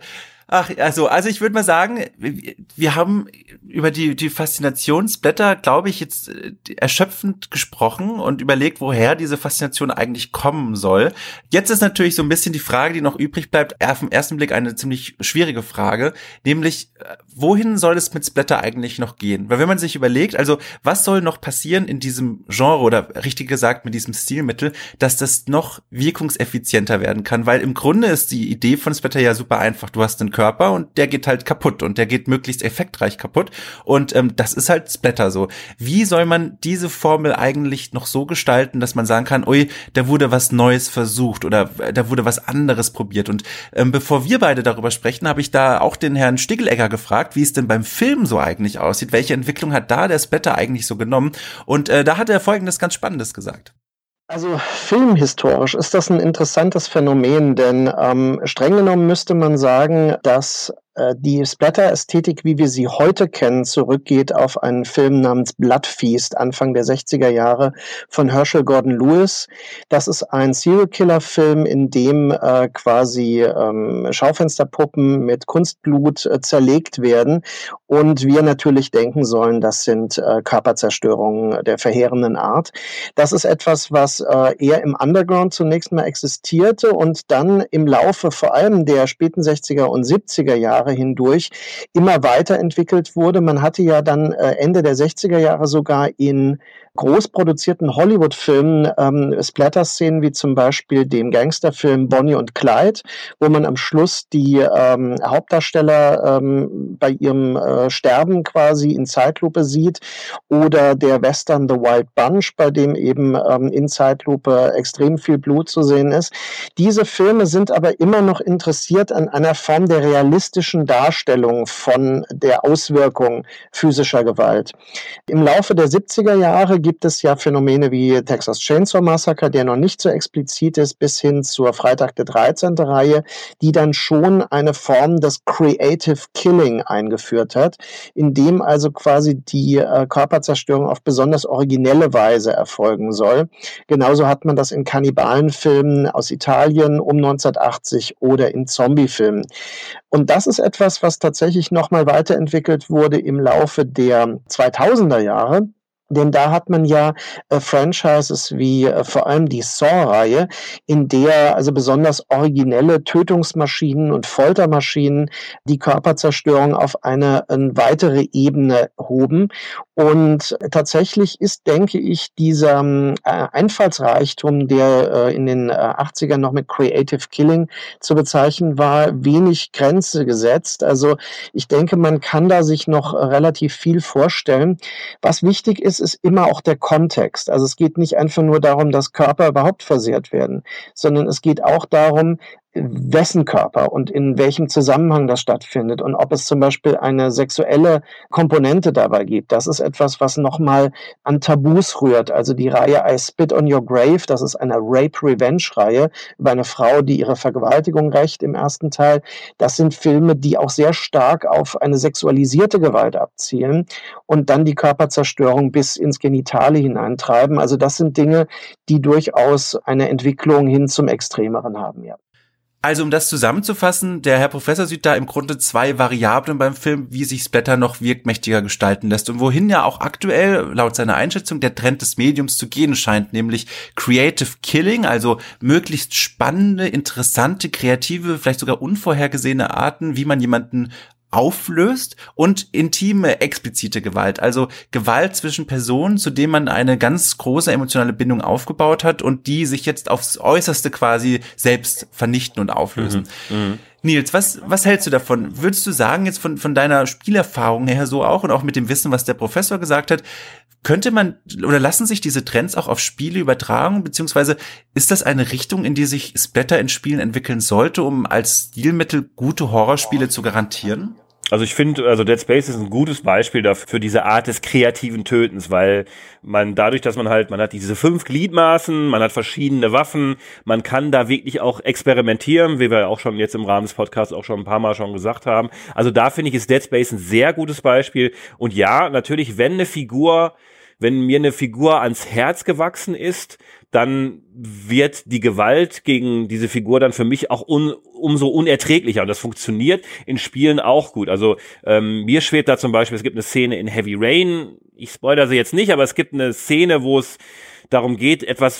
Ach, also, also ich würde mal sagen, wir haben über die, die Faszinationsblätter, glaube ich, jetzt äh, erschöpfend gesprochen und überlegt, woher diese Faszination eigentlich kommen soll. Jetzt ist natürlich so ein bisschen die Frage, die noch übrig bleibt, auf den ersten Blick eine ziemlich schwierige Frage, nämlich, äh, wohin soll es mit Splatter eigentlich noch gehen? Weil wenn man sich überlegt, also, was soll noch passieren in diesem Genre oder richtig gesagt mit diesem Stilmittel, dass das noch wirkungseffizienter werden kann? Weil im Grunde ist die Idee von Splatter ja super einfach. Du hast einen Körper und der geht halt kaputt und der geht möglichst effektreich kaputt. Und ähm, das ist halt Splatter so. Wie soll man diese Formel eigentlich noch so gestalten, dass man sagen kann, ui, da wurde was Neues versucht oder da wurde was anderes probiert. Und ähm, bevor wir beide darüber sprechen, habe ich da auch den Herrn Stiglegger gefragt, wie es denn beim Film so eigentlich aussieht. Welche Entwicklung hat da der Splatter eigentlich so genommen? Und äh, da hat er folgendes ganz Spannendes gesagt. Also filmhistorisch ist das ein interessantes Phänomen, denn ähm, streng genommen müsste man sagen, dass die Splatter-Ästhetik, wie wir sie heute kennen, zurückgeht auf einen Film namens Bloodfeast, Anfang der 60er Jahre von Herschel Gordon Lewis. Das ist ein Serial-Killer-Film, in dem äh, quasi ähm, Schaufensterpuppen mit Kunstblut äh, zerlegt werden und wir natürlich denken sollen, das sind äh, Körperzerstörungen der verheerenden Art. Das ist etwas, was äh, eher im Underground zunächst mal existierte und dann im Laufe vor allem der späten 60er und 70er Jahre Jahre hindurch immer weiterentwickelt wurde. Man hatte ja dann äh, Ende der 60er Jahre sogar in groß produzierten Hollywood-Filmen ähm, Splatter-Szenen wie zum Beispiel dem Gangsterfilm Bonnie und Clyde, wo man am Schluss die ähm, Hauptdarsteller ähm, bei ihrem äh, Sterben quasi in Zeitlupe sieht oder der Western The Wild Bunch, bei dem eben ähm, in Zeitlupe extrem viel Blut zu sehen ist. Diese Filme sind aber immer noch interessiert an einer Form der realistischen Darstellung von der Auswirkung physischer Gewalt. Im Laufe der 70er Jahre gibt es ja Phänomene wie Texas Chainsaw Massacre, der noch nicht so explizit ist, bis hin zur Freitag der 13. Reihe, die dann schon eine Form des Creative Killing eingeführt hat, in dem also quasi die äh, Körperzerstörung auf besonders originelle Weise erfolgen soll. Genauso hat man das in Kannibalenfilmen aus Italien um 1980 oder in Zombiefilmen. Und das ist etwas, was tatsächlich nochmal weiterentwickelt wurde im Laufe der 2000er Jahre. Denn da hat man ja äh, Franchises wie äh, vor allem die Saw-Reihe, in der also besonders originelle Tötungsmaschinen und Foltermaschinen die Körperzerstörung auf eine, eine weitere Ebene hoben. Und tatsächlich ist, denke ich, dieser äh, Einfallsreichtum, der äh, in den äh, 80ern noch mit Creative Killing zu bezeichnen war, wenig Grenze gesetzt. Also ich denke, man kann da sich noch relativ viel vorstellen. Was wichtig ist, ist, ist immer auch der Kontext. Also es geht nicht einfach nur darum, dass Körper überhaupt versehrt werden, sondern es geht auch darum, wessen Körper und in welchem Zusammenhang das stattfindet und ob es zum Beispiel eine sexuelle Komponente dabei gibt. Das ist etwas, was nochmal an Tabus rührt. Also die Reihe I Spit on Your Grave, das ist eine Rape-Revenge-Reihe über eine Frau, die ihre Vergewaltigung rächt im ersten Teil. Das sind Filme, die auch sehr stark auf eine sexualisierte Gewalt abzielen und dann die Körperzerstörung bis ins Genitale hineintreiben. Also das sind Dinge, die durchaus eine Entwicklung hin zum Extremeren haben, ja. Also um das zusammenzufassen, der Herr Professor sieht da im Grunde zwei Variablen beim Film, wie sich Splatter noch wirkmächtiger gestalten lässt. Und wohin ja auch aktuell laut seiner Einschätzung der Trend des Mediums zu gehen scheint, nämlich Creative Killing, also möglichst spannende, interessante, kreative, vielleicht sogar unvorhergesehene Arten, wie man jemanden auflöst und intime, explizite Gewalt. Also Gewalt zwischen Personen, zu denen man eine ganz große emotionale Bindung aufgebaut hat und die sich jetzt aufs Äußerste quasi selbst vernichten und auflösen. Mhm, mh. Nils, was, was hältst du davon? Würdest du sagen, jetzt von, von deiner Spielerfahrung her so auch und auch mit dem Wissen, was der Professor gesagt hat, könnte man oder lassen sich diese Trends auch auf Spiele übertragen, beziehungsweise ist das eine Richtung, in die sich Splatter in Spielen entwickeln sollte, um als Stilmittel gute Horrorspiele zu garantieren? Also ich finde, also Dead Space ist ein gutes Beispiel dafür, für diese Art des kreativen Tötens, weil man dadurch, dass man halt, man hat diese fünf Gliedmaßen, man hat verschiedene Waffen, man kann da wirklich auch experimentieren, wie wir auch schon jetzt im Rahmen des Podcasts auch schon ein paar Mal schon gesagt haben. Also da finde ich, ist Dead Space ein sehr gutes Beispiel. Und ja, natürlich, wenn eine Figur wenn mir eine Figur ans Herz gewachsen ist, dann wird die Gewalt gegen diese Figur dann für mich auch un, umso unerträglicher. Und das funktioniert in Spielen auch gut. Also ähm, mir schwebt da zum Beispiel, es gibt eine Szene in Heavy Rain, ich spoilere sie jetzt nicht, aber es gibt eine Szene, wo es darum geht, etwas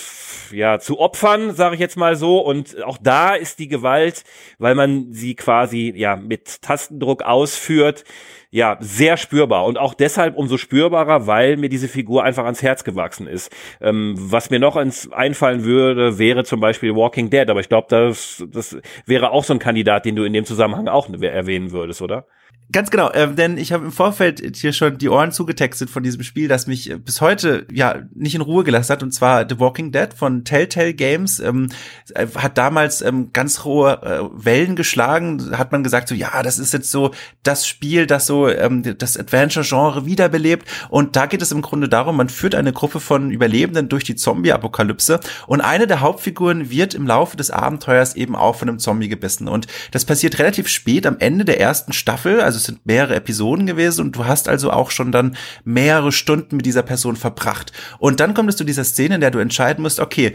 ja zu opfern, sage ich jetzt mal so. Und auch da ist die Gewalt, weil man sie quasi ja mit Tastendruck ausführt, ja, sehr spürbar und auch deshalb umso spürbarer, weil mir diese Figur einfach ans Herz gewachsen ist. Ähm, was mir noch ins einfallen würde, wäre zum Beispiel Walking Dead, aber ich glaube, das, das wäre auch so ein Kandidat, den du in dem Zusammenhang auch erwähnen würdest, oder? Ganz genau, äh, denn ich habe im Vorfeld hier schon die Ohren zugetextet von diesem Spiel, das mich äh, bis heute ja nicht in Ruhe gelassen hat, und zwar The Walking Dead von Telltale Games. Ähm, äh, hat damals ähm, ganz hohe äh, Wellen geschlagen, hat man gesagt, so ja, das ist jetzt so das Spiel, das so ähm, das Adventure-Genre wiederbelebt. Und da geht es im Grunde darum, man führt eine Gruppe von Überlebenden durch die Zombie-Apokalypse und eine der Hauptfiguren wird im Laufe des Abenteuers eben auch von einem Zombie gebissen. Und das passiert relativ spät am Ende der ersten Staffel, also es sind mehrere Episoden gewesen und du hast also auch schon dann mehrere Stunden mit dieser Person verbracht. Und dann kommt es zu dieser Szene, in der du entscheiden musst, okay,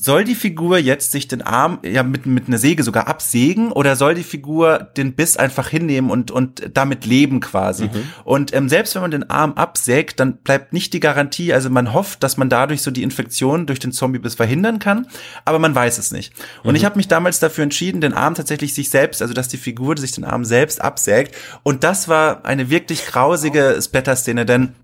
soll die Figur jetzt sich den Arm ja mit mit einer Säge sogar absägen oder soll die Figur den Biss einfach hinnehmen und und damit leben quasi mhm. und ähm, selbst wenn man den Arm absägt dann bleibt nicht die Garantie also man hofft dass man dadurch so die Infektion durch den Zombie-Biss verhindern kann aber man weiß es nicht und mhm. ich habe mich damals dafür entschieden den Arm tatsächlich sich selbst also dass die Figur sich den Arm selbst absägt und das war eine wirklich grausige Splatter-Szene denn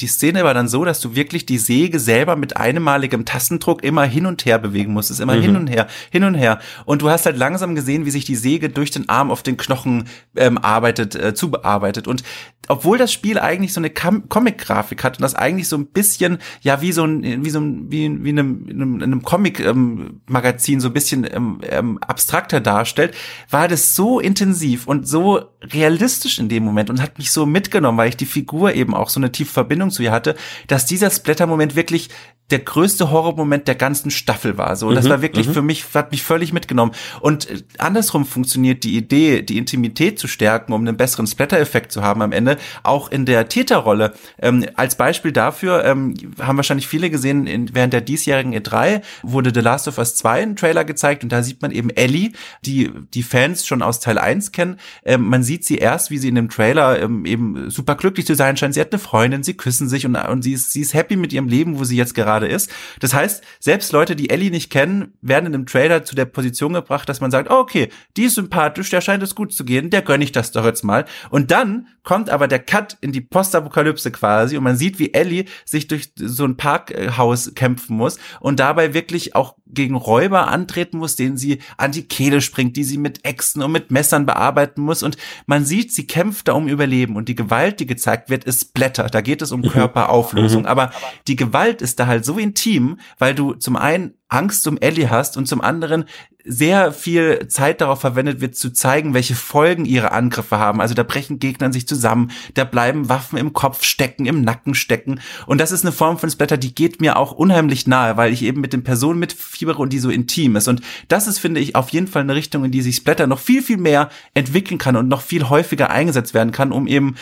die Szene war dann so, dass du wirklich die Säge selber mit einmaligem Tastendruck immer hin und her bewegen musstest, immer mhm. hin und her, hin und her. Und du hast halt langsam gesehen, wie sich die Säge durch den Arm auf den Knochen ähm, arbeitet, äh, zubearbeitet. Und obwohl das Spiel eigentlich so eine Comic-Grafik hat und das eigentlich so ein bisschen, ja, wie so ein, wie so ein, wie, wie in einem, in einem, einem Comic-Magazin ähm, so ein bisschen ähm, ähm, abstrakter darstellt, war das so intensiv und so realistisch in dem Moment und hat mich so mitgenommen, weil ich die Figur eben auch so eine tiefe Verbindung zu ihr hatte, dass dieser Splatter-Moment wirklich der größte Horrormoment der ganzen Staffel war. So, das mhm, war wirklich mhm. für mich, hat mich völlig mitgenommen. Und äh, andersrum funktioniert die Idee, die Intimität zu stärken, um einen besseren Splatter-Effekt zu haben am Ende, auch in der Täterrolle. Ähm, als Beispiel dafür ähm, haben wahrscheinlich viele gesehen, in, während der diesjährigen E3 wurde The Last of Us 2 ein Trailer gezeigt und da sieht man eben Ellie, die die Fans schon aus Teil 1 kennen. Ähm, man sieht sie erst, wie sie in dem Trailer ähm, eben super glücklich zu sein scheint. Sie hat eine Freundin, sie küssen sich und, und sie, ist, sie ist happy mit ihrem Leben, wo sie jetzt gerade ist. Das heißt, selbst Leute, die Ellie nicht kennen, werden in dem Trailer zu der Position gebracht, dass man sagt, oh, okay, die ist sympathisch, der scheint es gut zu gehen, der gönne ich das doch jetzt mal. Und dann kommt aber der Cut in die Postapokalypse quasi und man sieht, wie Ellie sich durch so ein Parkhaus kämpfen muss und dabei wirklich auch gegen Räuber antreten muss, denen sie an die Kehle springt, die sie mit Äxten und mit Messern bearbeiten muss. Und man sieht, sie kämpft da um Überleben. Und die Gewalt, die gezeigt wird, ist Blätter. Da geht es um mhm. Körperauflösung. Mhm. Aber die Gewalt ist da halt so intim, weil du zum einen Angst um Ellie hast und zum anderen sehr viel Zeit darauf verwendet wird, zu zeigen, welche Folgen ihre Angriffe haben. Also da brechen Gegner sich zusammen, da bleiben Waffen im Kopf stecken, im Nacken stecken. Und das ist eine Form von Splatter, die geht mir auch unheimlich nahe, weil ich eben mit den Personen mitfiebere und die so intim ist. Und das ist, finde ich, auf jeden Fall eine Richtung, in die sich Splatter noch viel, viel mehr entwickeln kann und noch viel häufiger eingesetzt werden kann, um eben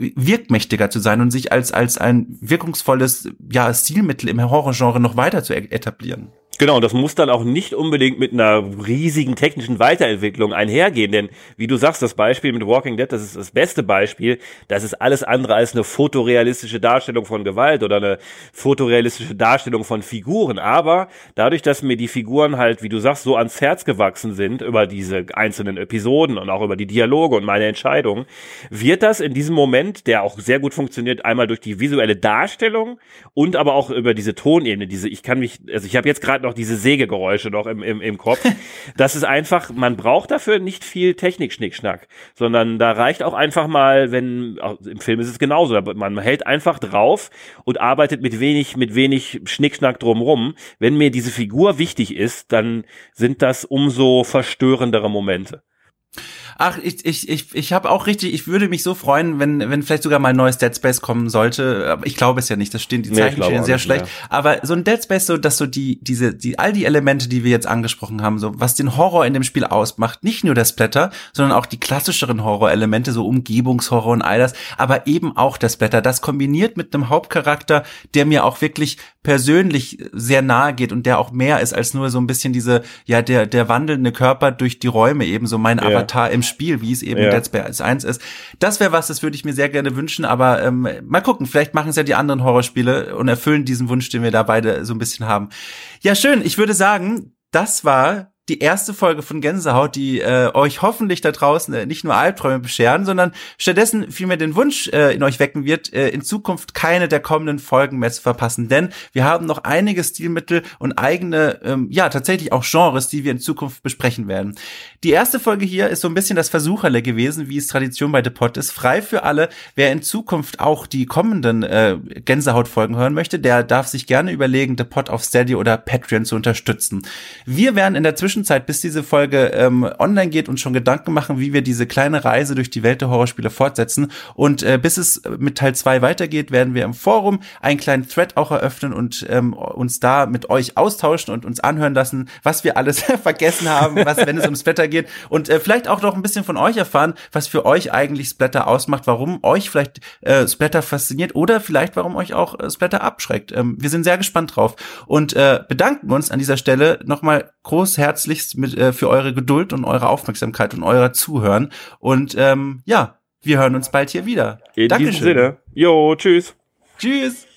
wirkmächtiger zu sein und sich als, als ein wirkungsvolles, ja, Stilmittel im Horrorgenre noch weiter zu e-, etablieren. Genau, das muss dann auch nicht unbedingt mit einer riesigen technischen Weiterentwicklung einhergehen, denn wie du sagst, das Beispiel mit Walking Dead, das ist das beste Beispiel, das ist alles andere als eine fotorealistische Darstellung von Gewalt oder eine fotorealistische Darstellung von Figuren, aber dadurch, dass mir die Figuren halt, wie du sagst, so ans Herz gewachsen sind über diese einzelnen Episoden und auch über die Dialoge und meine Entscheidungen, wird das in diesem Moment, der auch sehr gut funktioniert, einmal durch die visuelle Darstellung und aber auch über diese Tonebene, diese, ich kann mich, also ich habe jetzt gerade noch noch diese Sägegeräusche noch im, im, im Kopf. Das ist einfach, man braucht dafür nicht viel Technik-Schnickschnack, sondern da reicht auch einfach mal, wenn, im Film ist es genauso, man hält einfach drauf und arbeitet mit wenig, mit wenig Schnickschnack drumrum. Wenn mir diese Figur wichtig ist, dann sind das umso verstörendere Momente. Ach, ich, ich, ich, ich habe auch richtig, ich würde mich so freuen, wenn, wenn vielleicht sogar mal ein neues Dead Space kommen sollte. Ich glaube es ja nicht, das stehen, die Zeichen nee, stehen sehr nicht, schlecht. Ja. Aber so ein Dead Space, so, dass so die, diese, die, all die Elemente, die wir jetzt angesprochen haben, so, was den Horror in dem Spiel ausmacht, nicht nur das Blätter, sondern auch die klassischeren Horrorelemente, so Umgebungshorror und all das, aber eben auch das Blätter, das kombiniert mit einem Hauptcharakter, der mir auch wirklich persönlich sehr nahe geht und der auch mehr ist als nur so ein bisschen diese, ja, der, der wandelnde Körper durch die Räume, eben so mein ja. Avatar im Spiel, wie es eben ja. Dead Space 1 ist. Das wäre was, das würde ich mir sehr gerne wünschen, aber ähm, mal gucken, vielleicht machen es ja die anderen Horrorspiele und erfüllen diesen Wunsch, den wir da beide so ein bisschen haben. Ja, schön. Ich würde sagen, das war die erste Folge von Gänsehaut, die äh, euch hoffentlich da draußen äh, nicht nur Albträume bescheren, sondern stattdessen vielmehr den Wunsch äh, in euch wecken wird, äh, in Zukunft keine der kommenden Folgen mehr zu verpassen. Denn wir haben noch einige Stilmittel und eigene, ähm, ja, tatsächlich auch Genres, die wir in Zukunft besprechen werden. Die erste Folge hier ist so ein bisschen das Versucherle gewesen, wie es Tradition bei The Pod ist. Frei für alle. Wer in Zukunft auch die kommenden äh, Gänsehaut-Folgen hören möchte, der darf sich gerne überlegen, The Pod auf Steady oder Patreon zu unterstützen. Wir werden in der Zwischenzeit Zwischenzeit, bis diese Folge ähm, online geht, uns schon Gedanken machen, wie wir diese kleine Reise durch die Welt der Horrorspiele fortsetzen. Und äh, bis es mit Teil 2 weitergeht, werden wir im Forum einen kleinen Thread auch eröffnen und ähm, uns da mit euch austauschen und uns anhören lassen, was wir alles vergessen haben, was, wenn es um Splatter geht. Und äh, vielleicht auch noch ein bisschen von euch erfahren, was für euch eigentlich Splatter ausmacht, warum euch vielleicht äh, Splatter fasziniert oder vielleicht warum euch auch äh, Splatter abschreckt. Ähm, wir sind sehr gespannt drauf und äh, bedanken uns an dieser Stelle nochmal groß herzlichst mit, äh, für eure Geduld und eure Aufmerksamkeit und euer Zuhören. Und ähm, ja, wir hören uns bald hier wieder. In Dankeschön. diesem Sinne. Jo, tschüss. Tschüss.